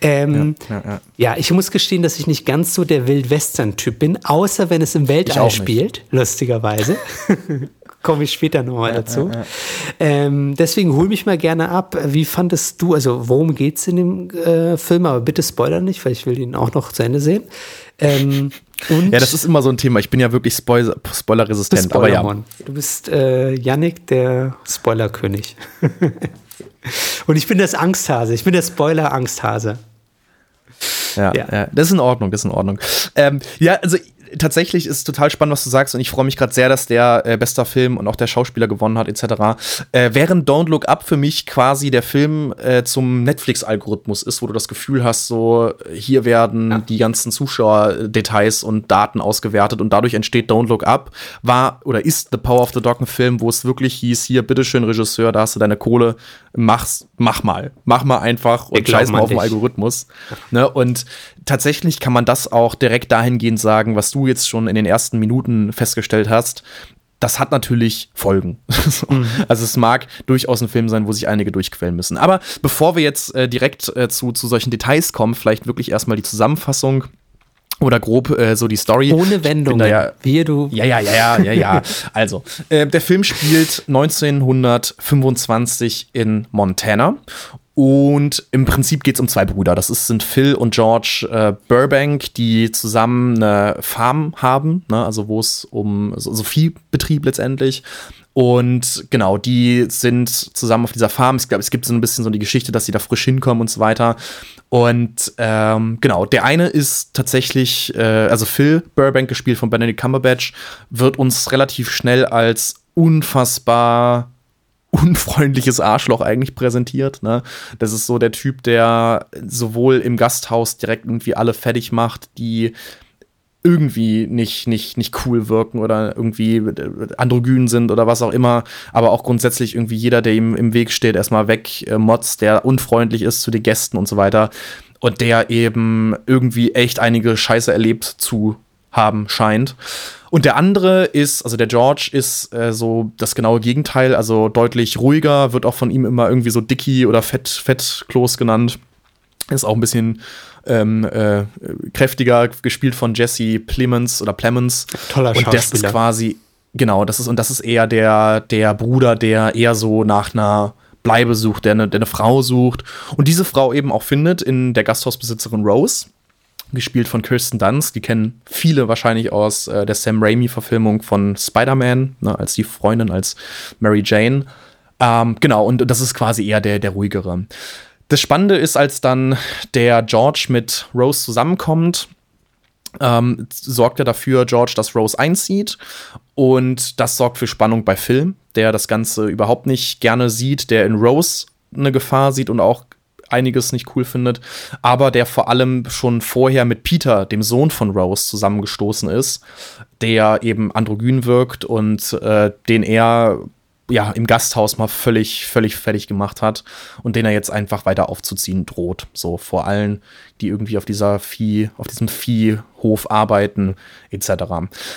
Ähm, ja, ja, ich muss gestehen, dass ich nicht ganz so der Wildwestern-Typ bin, außer wenn es im Weltall spielt, lustigerweise. komme ich später nochmal ja, dazu. Ja, ja. Ähm, deswegen hol mich mal gerne ab. Wie fandest du, also worum geht es in dem äh, Film? Aber bitte spoiler nicht, weil ich will ihn auch noch zu Ende sehen. Ähm, ja, das ist immer so ein Thema. Ich bin ja wirklich Spoiler, spoilerresistent. Spoiler aber ja. Du bist äh, Yannick, der Spoilerkönig. Und ich bin das Angsthase. Ich bin der Spoiler-Angsthase. Ja, ja, ja. das ist in Ordnung, das ist in Ordnung. Ähm, ja, also tatsächlich ist total spannend, was du sagst, und ich freue mich gerade sehr, dass der äh, bester Film und auch der Schauspieler gewonnen hat, etc. Äh, während Don't Look Up für mich quasi der Film äh, zum Netflix-Algorithmus ist, wo du das Gefühl hast, so hier werden ja. die ganzen Zuschauerdetails und Daten ausgewertet und dadurch entsteht Don't Look Up, war oder ist The Power of the Dog ein Film, wo es wirklich hieß, hier, bitteschön, Regisseur, da hast du deine Kohle, mach's, mach mal. Mach mal einfach und scheiß mal auf den Algorithmus. Ne? Und tatsächlich kann man das auch direkt dahingehend sagen, was du jetzt schon in den ersten Minuten festgestellt hast. Das hat natürlich Folgen. mhm. Also es mag durchaus ein Film sein, wo sich einige durchquellen müssen. Aber bevor wir jetzt äh, direkt äh, zu, zu solchen Details kommen, vielleicht wirklich erstmal die Zusammenfassung oder grob äh, so die Story. Ohne Wendung. Ja, wie du. Ja, ja, ja, ja, ja, ja. also, äh, der Film spielt 1925 in Montana und im Prinzip geht es um zwei Brüder. Das ist, sind Phil und George äh, Burbank, die zusammen eine Farm haben, ne? also wo es um so, so Viehbetrieb letztendlich. Und genau, die sind zusammen auf dieser Farm. Ich glaube, es gibt so ein bisschen so die Geschichte, dass sie da frisch hinkommen und so weiter. Und ähm, genau, der eine ist tatsächlich, äh, also Phil Burbank, gespielt von Benedict Cumberbatch, wird uns relativ schnell als unfassbar unfreundliches Arschloch eigentlich präsentiert. Ne? Das ist so der Typ, der sowohl im Gasthaus direkt irgendwie alle fertig macht, die irgendwie nicht, nicht, nicht cool wirken oder irgendwie androgyn sind oder was auch immer, aber auch grundsätzlich irgendwie jeder, der ihm im Weg steht, erstmal weg, äh, Mods, der unfreundlich ist zu den Gästen und so weiter. und der eben irgendwie echt einige Scheiße erlebt zu haben scheint. Und der andere ist, also der George ist äh, so das genaue Gegenteil, also deutlich ruhiger, wird auch von ihm immer irgendwie so Dicky oder Fett, Fettklos genannt. Ist auch ein bisschen ähm, äh, kräftiger, gespielt von Jesse Plemons oder Plemons. Toller Schauspieler. Und das ist quasi, genau, das ist, und das ist eher der, der Bruder, der eher so nach einer Bleibe sucht, der eine, der eine Frau sucht. Und diese Frau eben auch findet in der Gasthausbesitzerin Rose gespielt von Kirsten Dunst. Die kennen viele wahrscheinlich aus äh, der Sam Raimi-Verfilmung von Spider-Man, ne, als die Freundin, als Mary Jane. Ähm, genau, und das ist quasi eher der, der ruhigere. Das Spannende ist, als dann der George mit Rose zusammenkommt, ähm, sorgt er dafür, George, dass Rose einzieht. Und das sorgt für Spannung bei Phil, der das Ganze überhaupt nicht gerne sieht, der in Rose eine Gefahr sieht und auch einiges nicht cool findet, aber der vor allem schon vorher mit Peter, dem Sohn von Rose, zusammengestoßen ist, der eben androgyn wirkt und äh, den er ja, im Gasthaus mal völlig, völlig fertig gemacht hat und den er jetzt einfach weiter aufzuziehen droht. So vor allen, die irgendwie auf dieser Vieh, auf diesem Viehhof arbeiten, etc.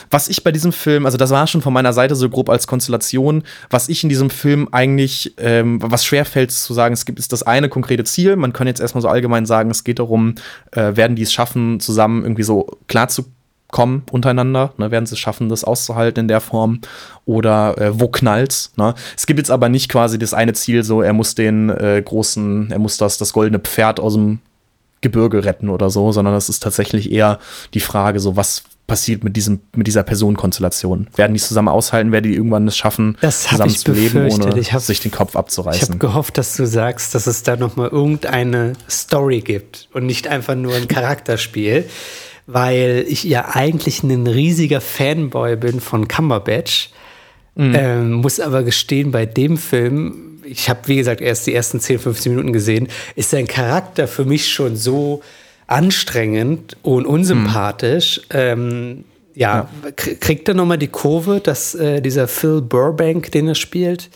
Was ich bei diesem Film, also das war schon von meiner Seite so grob als Konstellation, was ich in diesem Film eigentlich, ähm, was schwerfällt zu sagen, es gibt ist das eine konkrete Ziel. Man kann jetzt erstmal so allgemein sagen, es geht darum, äh, werden die es schaffen, zusammen irgendwie so klar zu kommen untereinander? Ne? Werden sie es schaffen, das auszuhalten in der Form? Oder äh, wo knallt's? Ne? Es gibt jetzt aber nicht quasi das eine Ziel, so er muss den äh, großen, er muss das, das goldene Pferd aus dem Gebirge retten oder so, sondern es ist tatsächlich eher die Frage, so was passiert mit diesem mit dieser Personenkonstellation? Werden die zusammen aushalten? Werden die irgendwann es schaffen, das zusammen zu leben, ohne hab, sich den Kopf abzureißen? Ich habe gehofft, dass du sagst, dass es da noch mal irgendeine Story gibt und nicht einfach nur ein Charakterspiel weil ich ja eigentlich ein riesiger Fanboy bin von Cumberbatch. Mhm. Ähm, muss aber gestehen, bei dem Film, ich habe wie gesagt erst die ersten 10, 15 Minuten gesehen, ist sein Charakter für mich schon so anstrengend und unsympathisch. Mhm. Ähm, ja, ja, kriegt er nochmal die Kurve, dass äh, dieser Phil Burbank, den er spielt,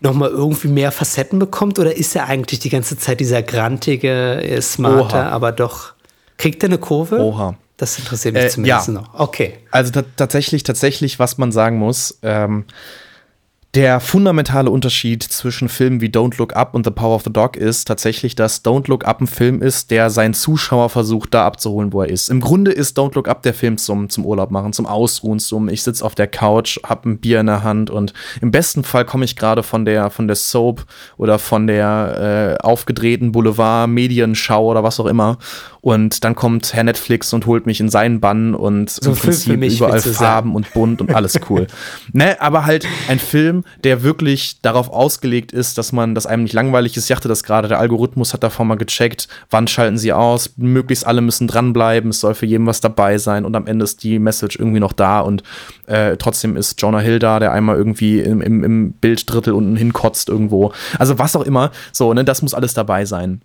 nochmal irgendwie mehr Facetten bekommt? Oder ist er eigentlich die ganze Zeit dieser grantige, äh, smarte, aber doch. Kriegt er eine Kurve? Oha. Das interessiert mich äh, zumindest ja. noch. Okay. Also tatsächlich, tatsächlich, was man sagen muss, ähm, der fundamentale Unterschied zwischen Filmen wie Don't Look Up und The Power of the Dog ist tatsächlich, dass Don't Look Up ein Film ist, der seinen Zuschauer versucht, da abzuholen, wo er ist. Im Grunde ist Don't Look Up der Film zum, zum Urlaub machen, zum Ausruhen, zum ich sitze auf der Couch, hab ein Bier in der Hand und im besten Fall komme ich gerade von der, von der Soap oder von der äh, aufgedrehten Boulevard-Medienschau oder was auch immer und dann kommt Herr Netflix und holt mich in seinen Bann und so im Prinzip mich, überall Farben und bunt und alles cool. ne, aber halt ein Film, der wirklich darauf ausgelegt ist, dass man, dass einem nicht langweilig ist. Ich dachte das gerade, der Algorithmus hat davor mal gecheckt, wann schalten sie aus, möglichst alle müssen dranbleiben, es soll für jeden was dabei sein und am Ende ist die Message irgendwie noch da und äh, trotzdem ist Jonah Hill da, der einmal irgendwie im, im, im Bilddrittel unten hinkotzt irgendwo. Also was auch immer, so, ne, das muss alles dabei sein.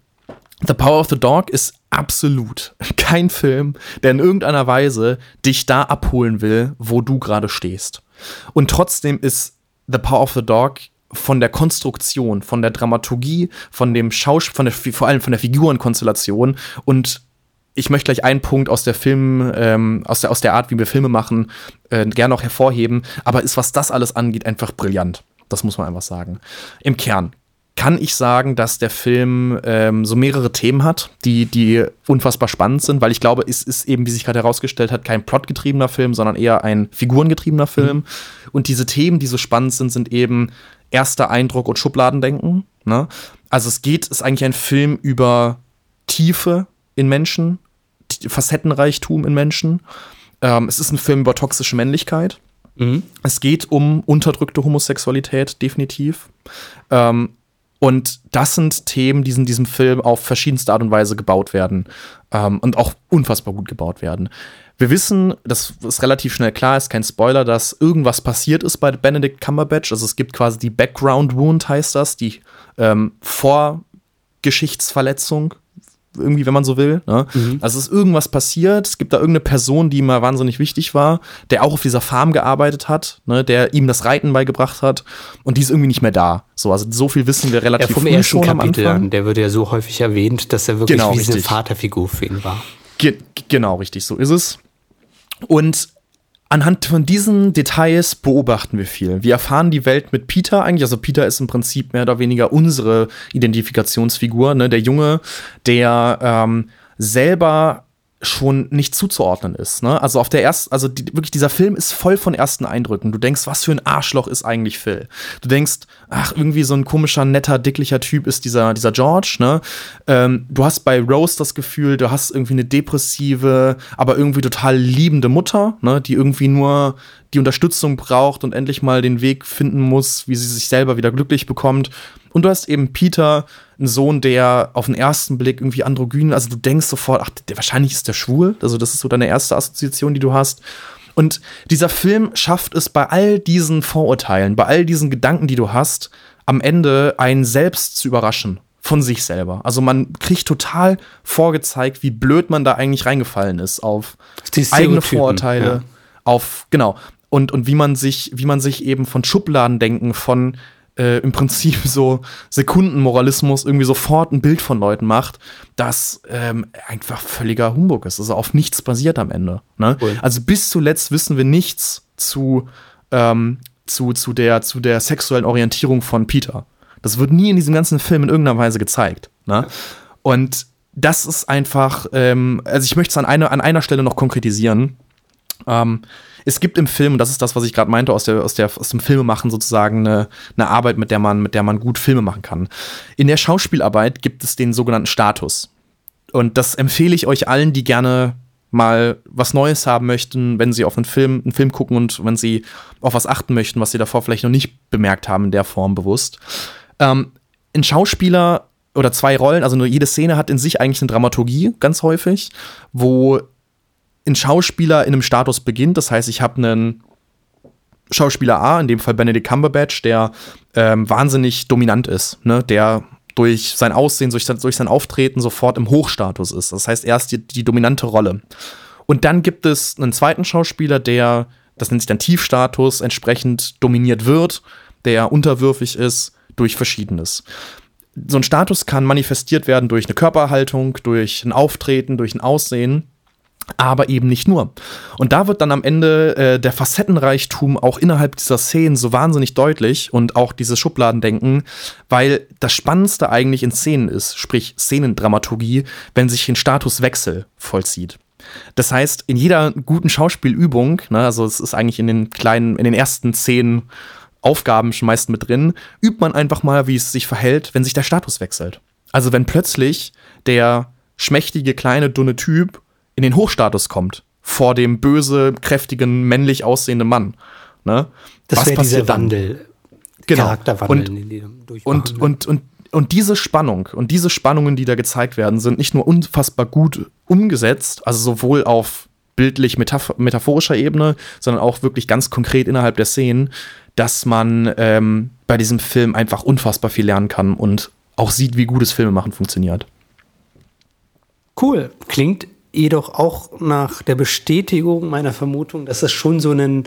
The Power of the Dog ist absolut kein Film, der in irgendeiner Weise dich da abholen will, wo du gerade stehst. Und trotzdem ist The Power of the Dog von der Konstruktion, von der Dramaturgie, von dem Schauspiel, von der, vor allem von der Figurenkonstellation und ich möchte gleich einen Punkt aus der Film, ähm, aus, der, aus der Art, wie wir Filme machen, äh, gerne noch hervorheben, aber ist, was das alles angeht, einfach brillant. Das muss man einfach sagen. Im Kern kann ich sagen, dass der Film ähm, so mehrere Themen hat, die, die unfassbar spannend sind, weil ich glaube, es ist eben, wie sich gerade herausgestellt hat, kein plotgetriebener Film, sondern eher ein figurengetriebener Film. Mhm. Und diese Themen, die so spannend sind, sind eben erster Eindruck und Schubladendenken. Ne? Also es geht, ist eigentlich ein Film über Tiefe in Menschen, Facettenreichtum in Menschen. Ähm, es ist ein Film über toxische Männlichkeit. Mhm. Es geht um unterdrückte Homosexualität, definitiv. Ähm, und das sind Themen, die in diesem Film auf verschiedenste Art und Weise gebaut werden ähm, und auch unfassbar gut gebaut werden. Wir wissen, das ist relativ schnell klar, ist kein Spoiler, dass irgendwas passiert ist bei Benedict Cumberbatch. Also es gibt quasi die Background Wound, heißt das, die ähm, Vorgeschichtsverletzung, irgendwie, wenn man so will. Ne? Mhm. Also es ist irgendwas passiert, es gibt da irgendeine Person, die mal wahnsinnig wichtig war, der auch auf dieser Farm gearbeitet hat, ne? der ihm das Reiten beigebracht hat und die ist irgendwie nicht mehr da. So, also so viel wissen wir relativ ja, vom früh ersten schon Kapitel an. Der wird ja so häufig erwähnt, dass er wirklich genau, wie eine Vaterfigur für ihn war. Ge genau, richtig, so ist es. Und Anhand von diesen Details beobachten wir viel. Wir erfahren die Welt mit Peter eigentlich. Also Peter ist im Prinzip mehr oder weniger unsere Identifikationsfigur, ne? Der Junge, der ähm, selber schon nicht zuzuordnen ist. Ne? Also auf der ersten, also die, wirklich dieser Film ist voll von ersten Eindrücken. Du denkst, was für ein Arschloch ist eigentlich Phil? Du denkst, ach irgendwie so ein komischer, netter, dicklicher Typ ist dieser dieser George. Ne? Ähm, du hast bei Rose das Gefühl, du hast irgendwie eine depressive, aber irgendwie total liebende Mutter, ne? die irgendwie nur die Unterstützung braucht und endlich mal den Weg finden muss, wie sie sich selber wieder glücklich bekommt. Und du hast eben Peter, einen Sohn, der auf den ersten Blick irgendwie androgyn, also du denkst sofort, ach, der, wahrscheinlich ist der schwul. Also das ist so deine erste Assoziation, die du hast. Und dieser Film schafft es bei all diesen Vorurteilen, bei all diesen Gedanken, die du hast, am Ende einen selbst zu überraschen von sich selber. Also man kriegt total vorgezeigt, wie blöd man da eigentlich reingefallen ist auf eigene Vorurteile, ja. auf genau und und wie man sich wie man sich eben von Schubladendenken von äh, im Prinzip so Sekundenmoralismus irgendwie sofort ein Bild von Leuten macht, das ähm, einfach völliger Humbug ist. Also auf nichts basiert am Ende. Ne? Cool. Also bis zuletzt wissen wir nichts zu, ähm, zu, zu, der, zu der sexuellen Orientierung von Peter. Das wird nie in diesem ganzen Film in irgendeiner Weise gezeigt. Ne? Und das ist einfach, ähm, also ich möchte es an, eine, an einer Stelle noch konkretisieren. Ähm, es gibt im Film, und das ist das, was ich gerade meinte, aus, der, aus, der, aus dem Filmemachen sozusagen eine, eine Arbeit, mit der, man, mit der man gut Filme machen kann. In der Schauspielarbeit gibt es den sogenannten Status. Und das empfehle ich euch allen, die gerne mal was Neues haben möchten, wenn sie auf einen Film, einen Film gucken und wenn sie auf was achten möchten, was sie davor vielleicht noch nicht bemerkt haben in der Form bewusst. Ähm, ein Schauspieler oder zwei Rollen, also nur jede Szene hat in sich eigentlich eine Dramaturgie, ganz häufig, wo ein Schauspieler in einem Status beginnt. Das heißt, ich habe einen Schauspieler A, in dem Fall Benedict Cumberbatch, der ähm, wahnsinnig dominant ist, ne? der durch sein Aussehen, durch durch sein Auftreten sofort im Hochstatus ist. Das heißt, er ist die, die dominante Rolle. Und dann gibt es einen zweiten Schauspieler, der, das nennt sich dann Tiefstatus, entsprechend dominiert wird, der unterwürfig ist durch Verschiedenes. So ein Status kann manifestiert werden durch eine Körperhaltung, durch ein Auftreten, durch ein Aussehen aber eben nicht nur. Und da wird dann am Ende äh, der Facettenreichtum auch innerhalb dieser Szenen so wahnsinnig deutlich und auch dieses Schubladendenken, weil das Spannendste eigentlich in Szenen ist, sprich Szenendramaturgie, wenn sich ein Statuswechsel vollzieht. Das heißt, in jeder guten Schauspielübung, ne, also es ist eigentlich in den kleinen, in den ersten zehn Aufgaben schon meist mit drin, übt man einfach mal, wie es sich verhält, wenn sich der Status wechselt. Also wenn plötzlich der schmächtige, kleine, dünne Typ in den Hochstatus kommt vor dem böse, kräftigen, männlich aussehenden Mann. Ne? Das wäre dieser Wandel. Genau. Charakterwandel, und, die und, ne? und, und, und diese Spannung und diese Spannungen, die da gezeigt werden, sind nicht nur unfassbar gut umgesetzt, also sowohl auf bildlich metaph metaphorischer Ebene, sondern auch wirklich ganz konkret innerhalb der Szenen, dass man ähm, bei diesem Film einfach unfassbar viel lernen kann und auch sieht, wie gutes Filmemachen funktioniert. Cool. Klingt jedoch auch nach der Bestätigung meiner Vermutung, dass es schon so ein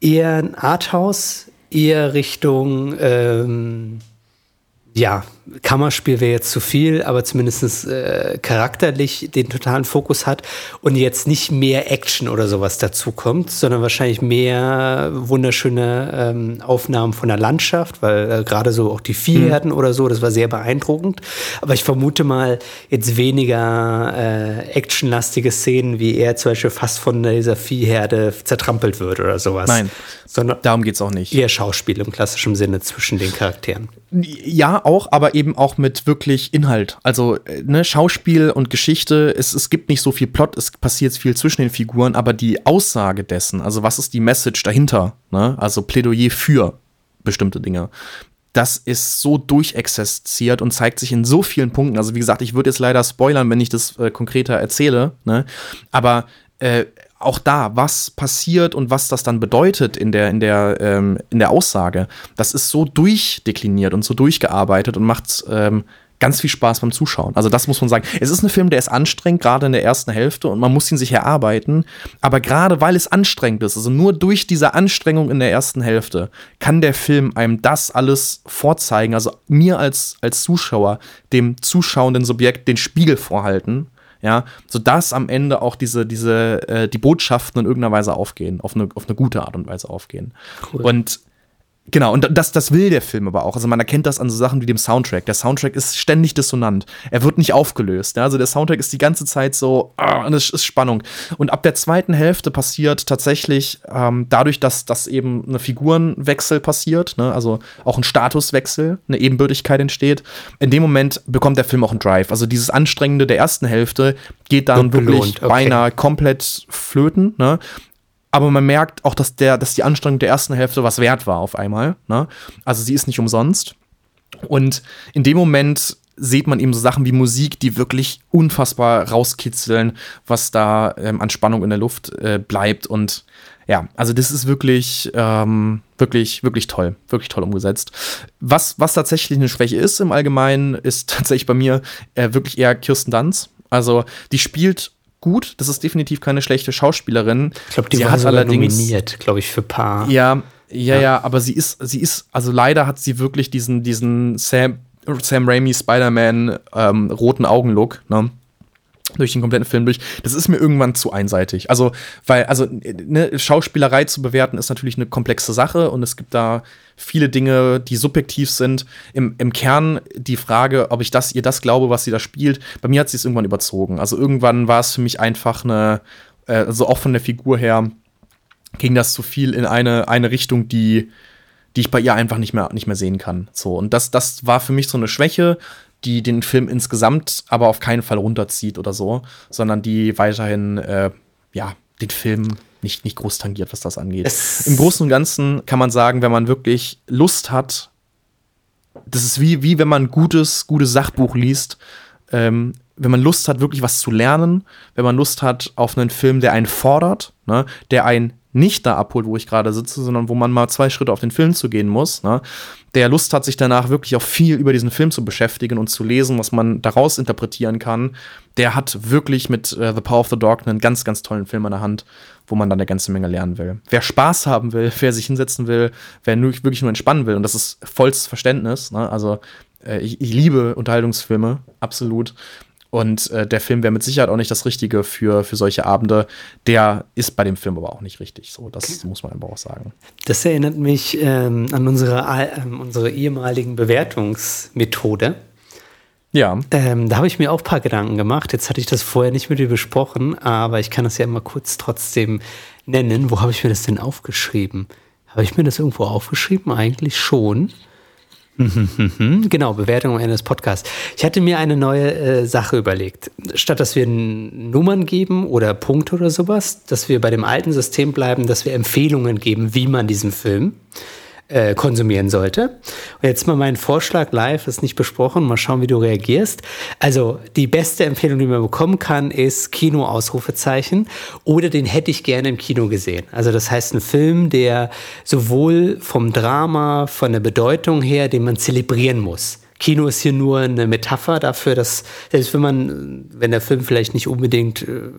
eher ein Arthouse, eher Richtung ähm, ja, Kammerspiel wäre jetzt zu viel, aber zumindest äh, charakterlich den totalen Fokus hat und jetzt nicht mehr Action oder sowas dazu kommt, sondern wahrscheinlich mehr wunderschöne ähm, Aufnahmen von der Landschaft, weil äh, gerade so auch die Viehherden mhm. oder so, das war sehr beeindruckend. Aber ich vermute mal jetzt weniger äh, actionlastige Szenen, wie er zum Beispiel fast von dieser Viehherde zertrampelt wird oder sowas. Nein, sondern darum geht es auch nicht. Eher Schauspiel im klassischen Sinne zwischen den Charakteren. Ja, auch, aber eben auch mit wirklich Inhalt. Also, äh, ne, Schauspiel und Geschichte, es, es gibt nicht so viel Plot, es passiert viel zwischen den Figuren, aber die Aussage dessen, also was ist die Message dahinter, ne? Also Plädoyer für bestimmte Dinge. Das ist so durchexerziert und zeigt sich in so vielen Punkten. Also, wie gesagt, ich würde jetzt leider spoilern, wenn ich das äh, konkreter erzähle, ne? Aber äh, auch da, was passiert und was das dann bedeutet in der, in der, ähm, in der Aussage, das ist so durchdekliniert und so durchgearbeitet und macht ähm, ganz viel Spaß beim Zuschauen. Also das muss man sagen. Es ist ein Film, der ist anstrengend, gerade in der ersten Hälfte und man muss ihn sich erarbeiten. Aber gerade weil es anstrengend ist, also nur durch diese Anstrengung in der ersten Hälfte, kann der Film einem das alles vorzeigen. Also mir als, als Zuschauer, dem zuschauenden Subjekt, den Spiegel vorhalten. Ja, sodass am Ende auch diese, diese, äh, die Botschaften in irgendeiner Weise aufgehen, auf eine, auf eine gute Art und Weise aufgehen. Cool. Und Genau, und das, das will der Film aber auch. Also man erkennt das an so Sachen wie dem Soundtrack. Der Soundtrack ist ständig dissonant. Er wird nicht aufgelöst. Ja? Also der Soundtrack ist die ganze Zeit so, ah, und es ist Spannung. Und ab der zweiten Hälfte passiert tatsächlich, ähm, dadurch, dass, dass eben eine Figurenwechsel passiert, ne? also auch ein Statuswechsel, eine Ebenbürtigkeit entsteht, in dem Moment bekommt der Film auch einen Drive. Also dieses Anstrengende der ersten Hälfte geht dann wirklich okay. beinahe komplett flöten. Ne? Aber man merkt auch, dass, der, dass die Anstrengung der ersten Hälfte was wert war auf einmal. Ne? Also sie ist nicht umsonst. Und in dem Moment sieht man eben so Sachen wie Musik, die wirklich unfassbar rauskitzeln, was da ähm, an Spannung in der Luft äh, bleibt. Und ja, also das ist wirklich, ähm, wirklich, wirklich toll, wirklich toll umgesetzt. Was, was tatsächlich eine Schwäche ist im Allgemeinen, ist tatsächlich bei mir äh, wirklich eher Kirsten Dunst. Also die spielt gut. Das ist definitiv keine schlechte Schauspielerin. Ich glaube, die sie hat allerdings nominiert, glaube ich, für Paar. Ja, ja, ja, ja, aber sie ist, sie ist, also leider hat sie wirklich diesen, diesen Sam, Sam Raimi Spider-Man ähm, roten Augen-Look, ne? Durch den kompletten Film durch. Das ist mir irgendwann zu einseitig. Also, weil, also, ne, Schauspielerei zu bewerten ist natürlich eine komplexe Sache und es gibt da viele Dinge, die subjektiv sind. Im, im Kern die Frage, ob ich das, ihr das glaube, was sie da spielt. Bei mir hat sie es irgendwann überzogen. Also irgendwann war es für mich einfach eine, äh, also auch von der Figur her, ging das zu viel in eine, eine Richtung, die, die ich bei ihr einfach nicht mehr, nicht mehr sehen kann. So, und das, das war für mich so eine Schwäche die den Film insgesamt aber auf keinen Fall runterzieht oder so, sondern die weiterhin, äh, ja, den Film nicht, nicht groß tangiert, was das angeht. Es Im Großen und Ganzen kann man sagen, wenn man wirklich Lust hat, das ist wie, wie wenn man ein gutes, gutes Sachbuch liest, ähm, wenn man Lust hat, wirklich was zu lernen, wenn man Lust hat auf einen Film, der einen fordert, ne, der einen nicht da abholt, wo ich gerade sitze, sondern wo man mal zwei Schritte auf den Film zu gehen muss, ne, der Lust hat, sich danach wirklich auch viel über diesen Film zu beschäftigen und zu lesen, was man daraus interpretieren kann, der hat wirklich mit äh, The Power of the Dog einen ganz, ganz tollen Film an der Hand, wo man dann eine ganze Menge lernen will. Wer Spaß haben will, wer sich hinsetzen will, wer nur, wirklich nur entspannen will, und das ist vollstes Verständnis, ne? also äh, ich, ich liebe Unterhaltungsfilme, absolut. Und äh, der Film wäre mit Sicherheit auch nicht das Richtige für, für solche Abende. Der ist bei dem Film aber auch nicht richtig. So, das muss man einfach auch sagen. Das erinnert mich ähm, an unsere, äh, unsere ehemaligen Bewertungsmethode. Ja. Ähm, da habe ich mir auch ein paar Gedanken gemacht. Jetzt hatte ich das vorher nicht mit dir besprochen, aber ich kann das ja immer kurz trotzdem nennen. Wo habe ich mir das denn aufgeschrieben? Habe ich mir das irgendwo aufgeschrieben? Eigentlich schon. Genau, Bewertung eines Podcasts. Ich hatte mir eine neue äh, Sache überlegt. Statt dass wir Nummern geben oder Punkte oder sowas, dass wir bei dem alten System bleiben, dass wir Empfehlungen geben, wie man diesen Film äh, konsumieren sollte. Und jetzt mal mein Vorschlag live, ist nicht besprochen, mal schauen, wie du reagierst. Also die beste Empfehlung, die man bekommen kann, ist Kino-Ausrufezeichen oder den hätte ich gerne im Kino gesehen. Also das heißt ein Film, der sowohl vom Drama, von der Bedeutung her, den man zelebrieren muss. Kino ist hier nur eine Metapher dafür, dass selbst wenn man, wenn der Film vielleicht nicht unbedingt äh,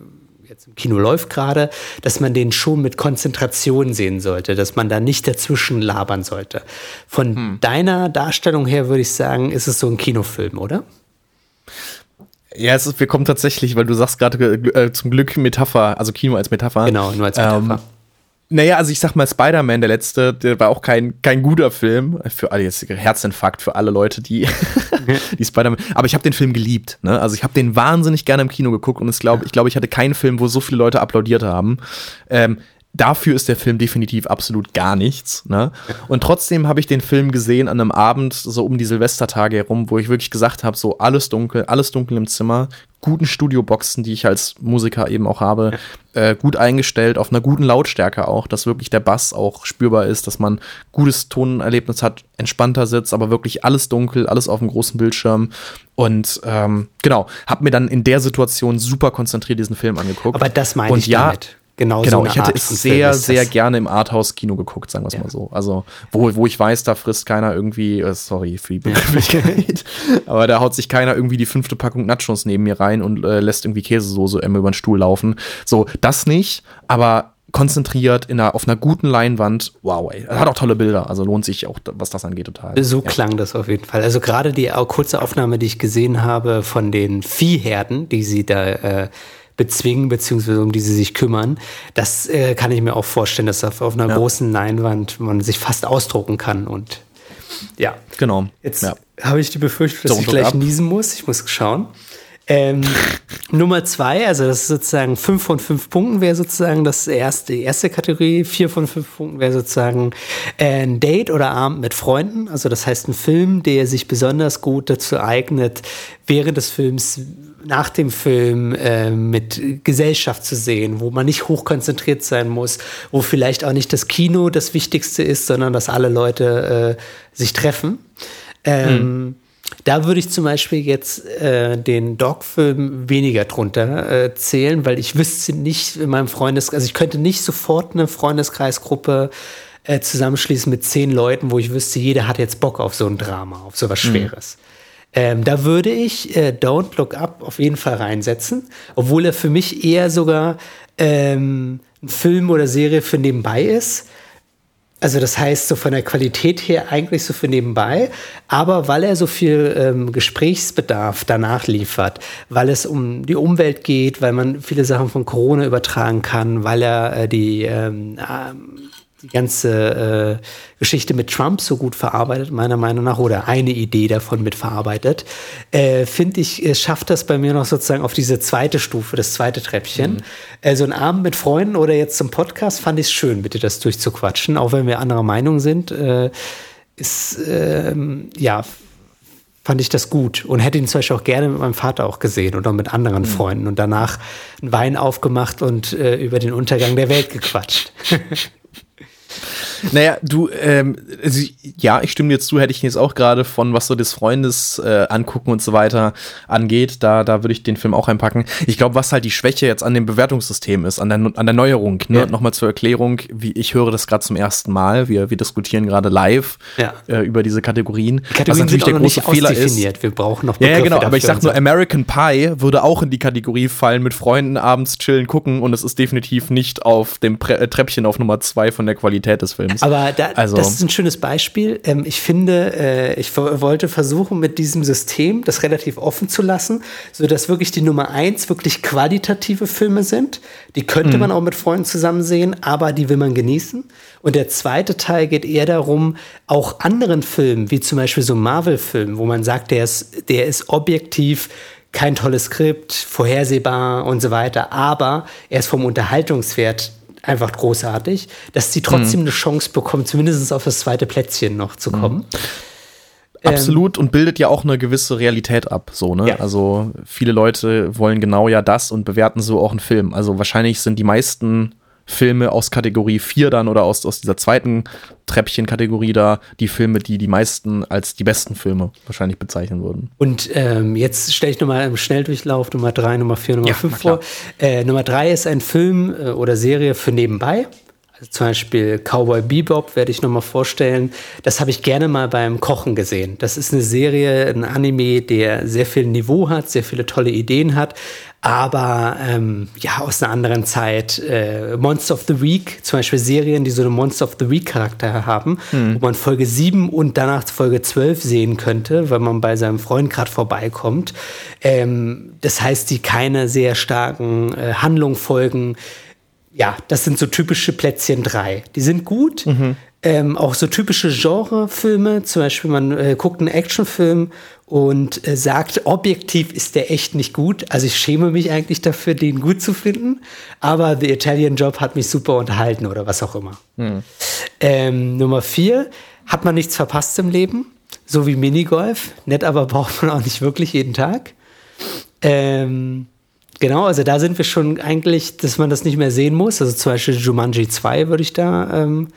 jetzt im Kino läuft gerade, dass man den schon mit Konzentration sehen sollte, dass man da nicht dazwischen labern sollte. Von hm. deiner Darstellung her würde ich sagen, ist es so ein Kinofilm, oder? Ja, es ist, wir kommen tatsächlich, weil du sagst gerade äh, zum Glück Metapher, also Kino als Metapher. Genau, nur als Metapher. Ähm, naja, also ich sag mal, Spider-Man, der letzte, der war auch kein, kein guter Film. Für alle, jetzt Herzinfarkt für alle Leute, die, die Spider-Man. Aber ich habe den Film geliebt. Ne? Also ich habe den wahnsinnig gerne im Kino geguckt und ich glaube, ich, glaub, ich hatte keinen Film, wo so viele Leute applaudiert haben. Ähm, dafür ist der Film definitiv absolut gar nichts. Ne? Und trotzdem habe ich den Film gesehen an einem Abend, so um die Silvestertage herum, wo ich wirklich gesagt habe: so alles dunkel, alles dunkel im Zimmer, guten Studioboxen, die ich als Musiker eben auch habe, äh, gut eingestellt, auf einer guten Lautstärke auch, dass wirklich der Bass auch spürbar ist, dass man gutes Tonerlebnis hat, entspannter sitzt, aber wirklich alles dunkel, alles auf dem großen Bildschirm. Und ähm, genau, habe mir dann in der Situation super konzentriert diesen Film angeguckt. Aber das meine ich ja, damit genau, genau so ich hätte es sehr, sehr gerne im Arthouse-Kino geguckt, sagen wir es ja. mal so. Also, wo, wo ich weiß, da frisst keiner irgendwie, äh, sorry für die Begrifflichkeit, aber da haut sich keiner irgendwie die fünfte Packung Nachos neben mir rein und äh, lässt irgendwie Käsesoße immer über den Stuhl laufen. So, das nicht, aber konzentriert in einer, auf einer guten Leinwand. Wow, ey. Hat auch tolle Bilder. Also lohnt sich auch, was das angeht, total. So ja. klang das auf jeden Fall. Also gerade die kurze Aufnahme, die ich gesehen habe von den Viehherden, die sie da äh, bezwingen, beziehungsweise um die sie sich kümmern. Das äh, kann ich mir auch vorstellen, dass auf, auf einer ja. großen Leinwand man sich fast ausdrucken kann und ja. Genau. Jetzt ja. habe ich die Befürchtung, dass so, ich gleich ab. niesen muss. Ich muss schauen. Ähm, Nummer zwei, also das ist sozusagen fünf von fünf Punkten wäre sozusagen das erste, die erste Kategorie. Vier von fünf Punkten wäre sozusagen äh, ein Date oder Abend mit Freunden. Also das heißt ein Film, der sich besonders gut dazu eignet, während des Films nach dem Film äh, mit Gesellschaft zu sehen, wo man nicht hochkonzentriert sein muss, wo vielleicht auch nicht das Kino das Wichtigste ist, sondern dass alle Leute äh, sich treffen. Ähm, hm. Da würde ich zum Beispiel jetzt äh, den Dog-Film weniger drunter äh, zählen, weil ich wüsste nicht in meinem Freundeskreis, also ich könnte nicht sofort eine Freundeskreisgruppe äh, zusammenschließen mit zehn Leuten, wo ich wüsste, jeder hat jetzt Bock auf so ein Drama, auf so was mhm. Schweres. Mhm. Ähm, da würde ich äh, Don't Look Up auf jeden Fall reinsetzen, obwohl er für mich eher sogar ähm, ein Film oder Serie für nebenbei ist. Also das heißt, so von der Qualität her eigentlich so für nebenbei, aber weil er so viel ähm, Gesprächsbedarf danach liefert, weil es um die Umwelt geht, weil man viele Sachen von Corona übertragen kann, weil er äh, die ähm, die ganze äh, Geschichte mit Trump so gut verarbeitet, meiner Meinung nach, oder eine Idee davon mit verarbeitet, äh, finde ich, es schafft das bei mir noch sozusagen auf diese zweite Stufe, das zweite Treppchen. Mhm. Äh, so ein Abend mit Freunden oder jetzt zum Podcast fand ich es schön, bitte das durchzuquatschen, auch wenn wir anderer Meinung sind. Äh, ist, ähm, ja, fand ich das gut und hätte ihn zum Beispiel auch gerne mit meinem Vater auch gesehen oder mit anderen mhm. Freunden und danach einen Wein aufgemacht und äh, über den Untergang der Welt gequatscht. Naja, du, ähm, also, ja, ich stimme dir zu, hätte ich jetzt auch gerade von, was so des Freundes äh, angucken und so weiter angeht, da, da würde ich den Film auch einpacken. Ich glaube, was halt die Schwäche jetzt an dem Bewertungssystem ist, an der, an der Neuerung, ne? Ja. Nochmal zur Erklärung, wie ich höre das gerade zum ersten Mal. Wir, wir diskutieren gerade live ja. äh, über diese Kategorien. Die Kategorien was natürlich der große Fehler ist. Wir brauchen noch Begriffe Ja, ja genau, aber ich sag nur, American Pie würde auch in die Kategorie fallen, mit Freunden abends chillen, gucken und es ist definitiv nicht auf dem Pre äh, Treppchen auf Nummer zwei von der Qualität des Films. Films. Aber da, also, das ist ein schönes Beispiel. Ähm, ich finde, äh, ich wollte versuchen, mit diesem System das relativ offen zu lassen, sodass wirklich die Nummer eins wirklich qualitative Filme sind. Die könnte mhm. man auch mit Freunden zusammen sehen, aber die will man genießen. Und der zweite Teil geht eher darum, auch anderen Filmen, wie zum Beispiel so Marvel-Filmen, wo man sagt, der ist, der ist objektiv kein tolles Skript, vorhersehbar und so weiter, aber er ist vom Unterhaltungswert einfach großartig, dass sie trotzdem mhm. eine Chance bekommen, zumindest auf das zweite Plätzchen noch zu kommen. Mhm. Absolut und bildet ja auch eine gewisse Realität ab, so, ne? Ja. Also viele Leute wollen genau ja das und bewerten so auch einen Film. Also wahrscheinlich sind die meisten Filme aus Kategorie 4 dann oder aus, aus dieser zweiten Treppchen-Kategorie da die Filme, die die meisten als die besten Filme wahrscheinlich bezeichnen würden. Und ähm, jetzt stelle ich nochmal im Schnelldurchlauf Nummer 3, Nummer 4, Nummer 5 vor. Äh, Nummer 3 ist ein Film äh, oder Serie für nebenbei. Also zum Beispiel Cowboy Bebop werde ich nochmal vorstellen. Das habe ich gerne mal beim Kochen gesehen. Das ist eine Serie, ein Anime, der sehr viel Niveau hat, sehr viele tolle Ideen hat, aber ähm, ja, aus einer anderen Zeit. Äh, Monster of the Week, zum Beispiel Serien, die so einen Monster of the Week Charakter haben, hm. wo man Folge 7 und danach Folge 12 sehen könnte, weil man bei seinem Freund gerade vorbeikommt. Ähm, das heißt, die keine sehr starken äh, Handlungen folgen. Ja, das sind so typische Plätzchen 3. Die sind gut. Mhm. Ähm, auch so typische Genrefilme, zum Beispiel man äh, guckt einen Actionfilm und äh, sagt, objektiv ist der echt nicht gut. Also ich schäme mich eigentlich dafür, den gut zu finden. Aber The Italian Job hat mich super unterhalten oder was auch immer. Hm. Ähm, Nummer vier, hat man nichts verpasst im Leben? So wie Minigolf. Nett, aber braucht man auch nicht wirklich jeden Tag. Ähm, genau, also da sind wir schon eigentlich, dass man das nicht mehr sehen muss. Also zum Beispiel Jumanji 2 würde ich da ähm,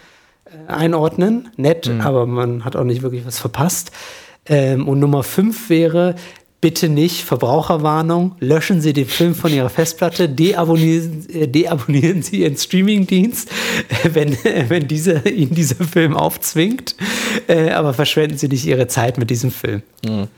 äh, einordnen. Nett, mhm. aber man hat auch nicht wirklich was verpasst. Ähm, und Nummer fünf wäre, bitte nicht, Verbraucherwarnung, löschen Sie den Film von Ihrer Festplatte, deabonnieren, äh, deabonnieren Sie Ihren Streamingdienst, wenn, wenn dieser, Ihnen dieser Film aufzwingt, äh, aber verschwenden Sie nicht Ihre Zeit mit diesem Film. Mhm.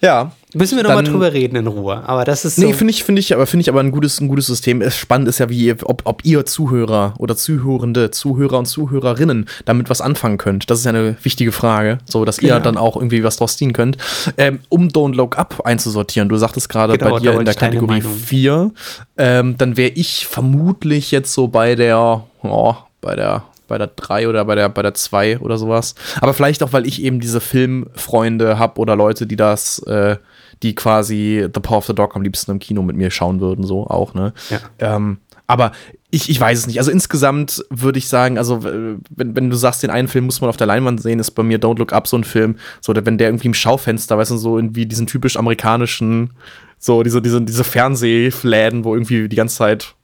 Ja. Müssen wir nochmal drüber reden in Ruhe. Aber das ist so. Nee, finde ich, finde ich, aber finde ich aber ein gutes, ein gutes System. Spannend ist ja, wie, ob, ob ihr Zuhörer oder Zuhörende, Zuhörer und Zuhörerinnen damit was anfangen könnt. Das ist ja eine wichtige Frage, so dass genau. ihr dann auch irgendwie was draus ziehen könnt. Ähm, um Don't Look Up einzusortieren, du sagtest gerade genau, bei dir in der Kategorie 4, ähm, dann wäre ich vermutlich jetzt so bei der, oh, bei der bei der 3 oder bei der, bei der 2 oder sowas. Aber vielleicht auch, weil ich eben diese Filmfreunde habe oder Leute, die das, äh, die quasi The Power of the Dog am liebsten im Kino mit mir schauen würden, so auch, ne? Ja. Ähm, aber ich, ich weiß es nicht. Also insgesamt würde ich sagen, also wenn, wenn du sagst, den einen Film muss man auf der Leinwand sehen, ist bei mir Don't Look Up so ein Film, so wenn der irgendwie im Schaufenster, weißt du, so irgendwie diesen typisch amerikanischen, so diese, diese, diese Fernsehfläden, wo irgendwie die ganze Zeit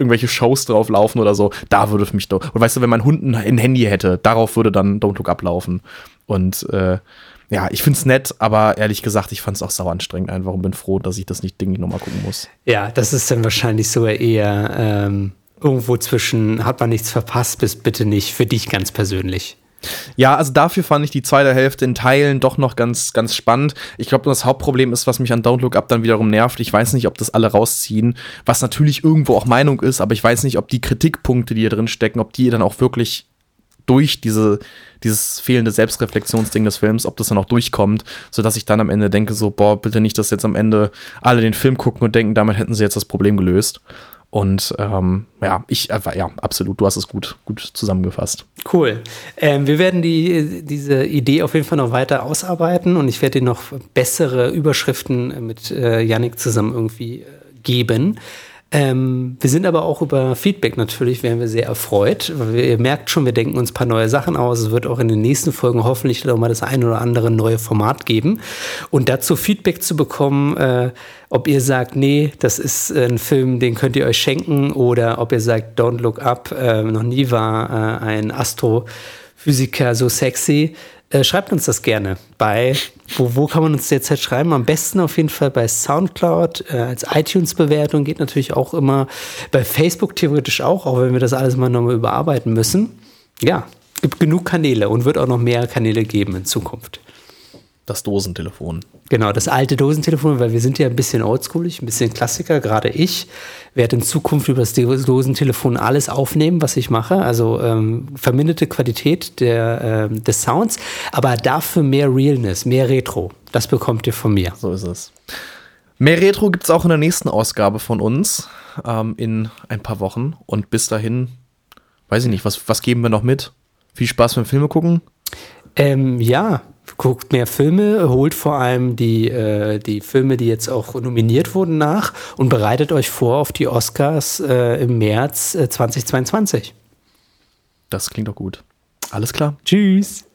irgendwelche Shows drauf laufen oder so, da würde mich doch. Und weißt du, wenn mein Hund ein Handy hätte, darauf würde dann Don't Look ablaufen. Und äh, ja, ich finde es nett, aber ehrlich gesagt, ich fand es auch sauer anstrengend einfach und bin froh, dass ich das nicht Ding nochmal gucken muss. Ja, das ist dann wahrscheinlich so eher ähm, irgendwo zwischen hat man nichts verpasst, bis bitte nicht, für dich ganz persönlich. Ja, also dafür fand ich die zweite Hälfte in Teilen doch noch ganz, ganz spannend. Ich glaube, das Hauptproblem ist, was mich an Don't Look Up dann wiederum nervt. Ich weiß nicht, ob das alle rausziehen, was natürlich irgendwo auch Meinung ist, aber ich weiß nicht, ob die Kritikpunkte, die hier drin stecken, ob die dann auch wirklich durch diese, dieses fehlende Selbstreflexionsding des Films, ob das dann auch durchkommt, sodass ich dann am Ende denke, so, boah, bitte nicht, dass jetzt am Ende alle den Film gucken und denken, damit hätten sie jetzt das Problem gelöst. Und ähm, ja, ich, äh, ja, absolut, du hast es gut, gut zusammengefasst. Cool. Ähm, wir werden die, diese Idee auf jeden Fall noch weiter ausarbeiten und ich werde dir noch bessere Überschriften mit äh, Yannick zusammen irgendwie äh, geben. Ähm, wir sind aber auch über Feedback natürlich, wären wir sehr erfreut. Weil ihr merkt schon, wir denken uns ein paar neue Sachen aus. Es wird auch in den nächsten Folgen hoffentlich noch mal das ein oder andere neue Format geben. Und dazu Feedback zu bekommen, äh, ob ihr sagt, nee, das ist ein Film, den könnt ihr euch schenken, oder ob ihr sagt, Don't Look Up, äh, noch nie war äh, ein Astrophysiker so sexy. Äh, schreibt uns das gerne bei, wo, wo kann man uns derzeit schreiben? Am besten auf jeden Fall bei Soundcloud, äh, als iTunes-Bewertung geht natürlich auch immer, bei Facebook theoretisch auch, auch wenn wir das alles mal nochmal überarbeiten müssen. Ja, gibt genug Kanäle und wird auch noch mehr Kanäle geben in Zukunft das Dosentelefon. Genau, das alte Dosentelefon, weil wir sind ja ein bisschen oldschoolig, ein bisschen Klassiker. Gerade ich werde in Zukunft über das Dosentelefon alles aufnehmen, was ich mache. Also ähm, verminderte Qualität der, äh, des Sounds, aber dafür mehr Realness, mehr Retro. Das bekommt ihr von mir. So ist es. Mehr Retro gibt es auch in der nächsten Ausgabe von uns ähm, in ein paar Wochen. Und bis dahin, weiß ich nicht, was, was geben wir noch mit? Viel Spaß beim Filme gucken? Ähm, ja, guckt mehr Filme, holt vor allem die, äh, die Filme, die jetzt auch nominiert wurden, nach und bereitet euch vor auf die Oscars äh, im März äh, 2022. Das klingt doch gut. Alles klar. Tschüss.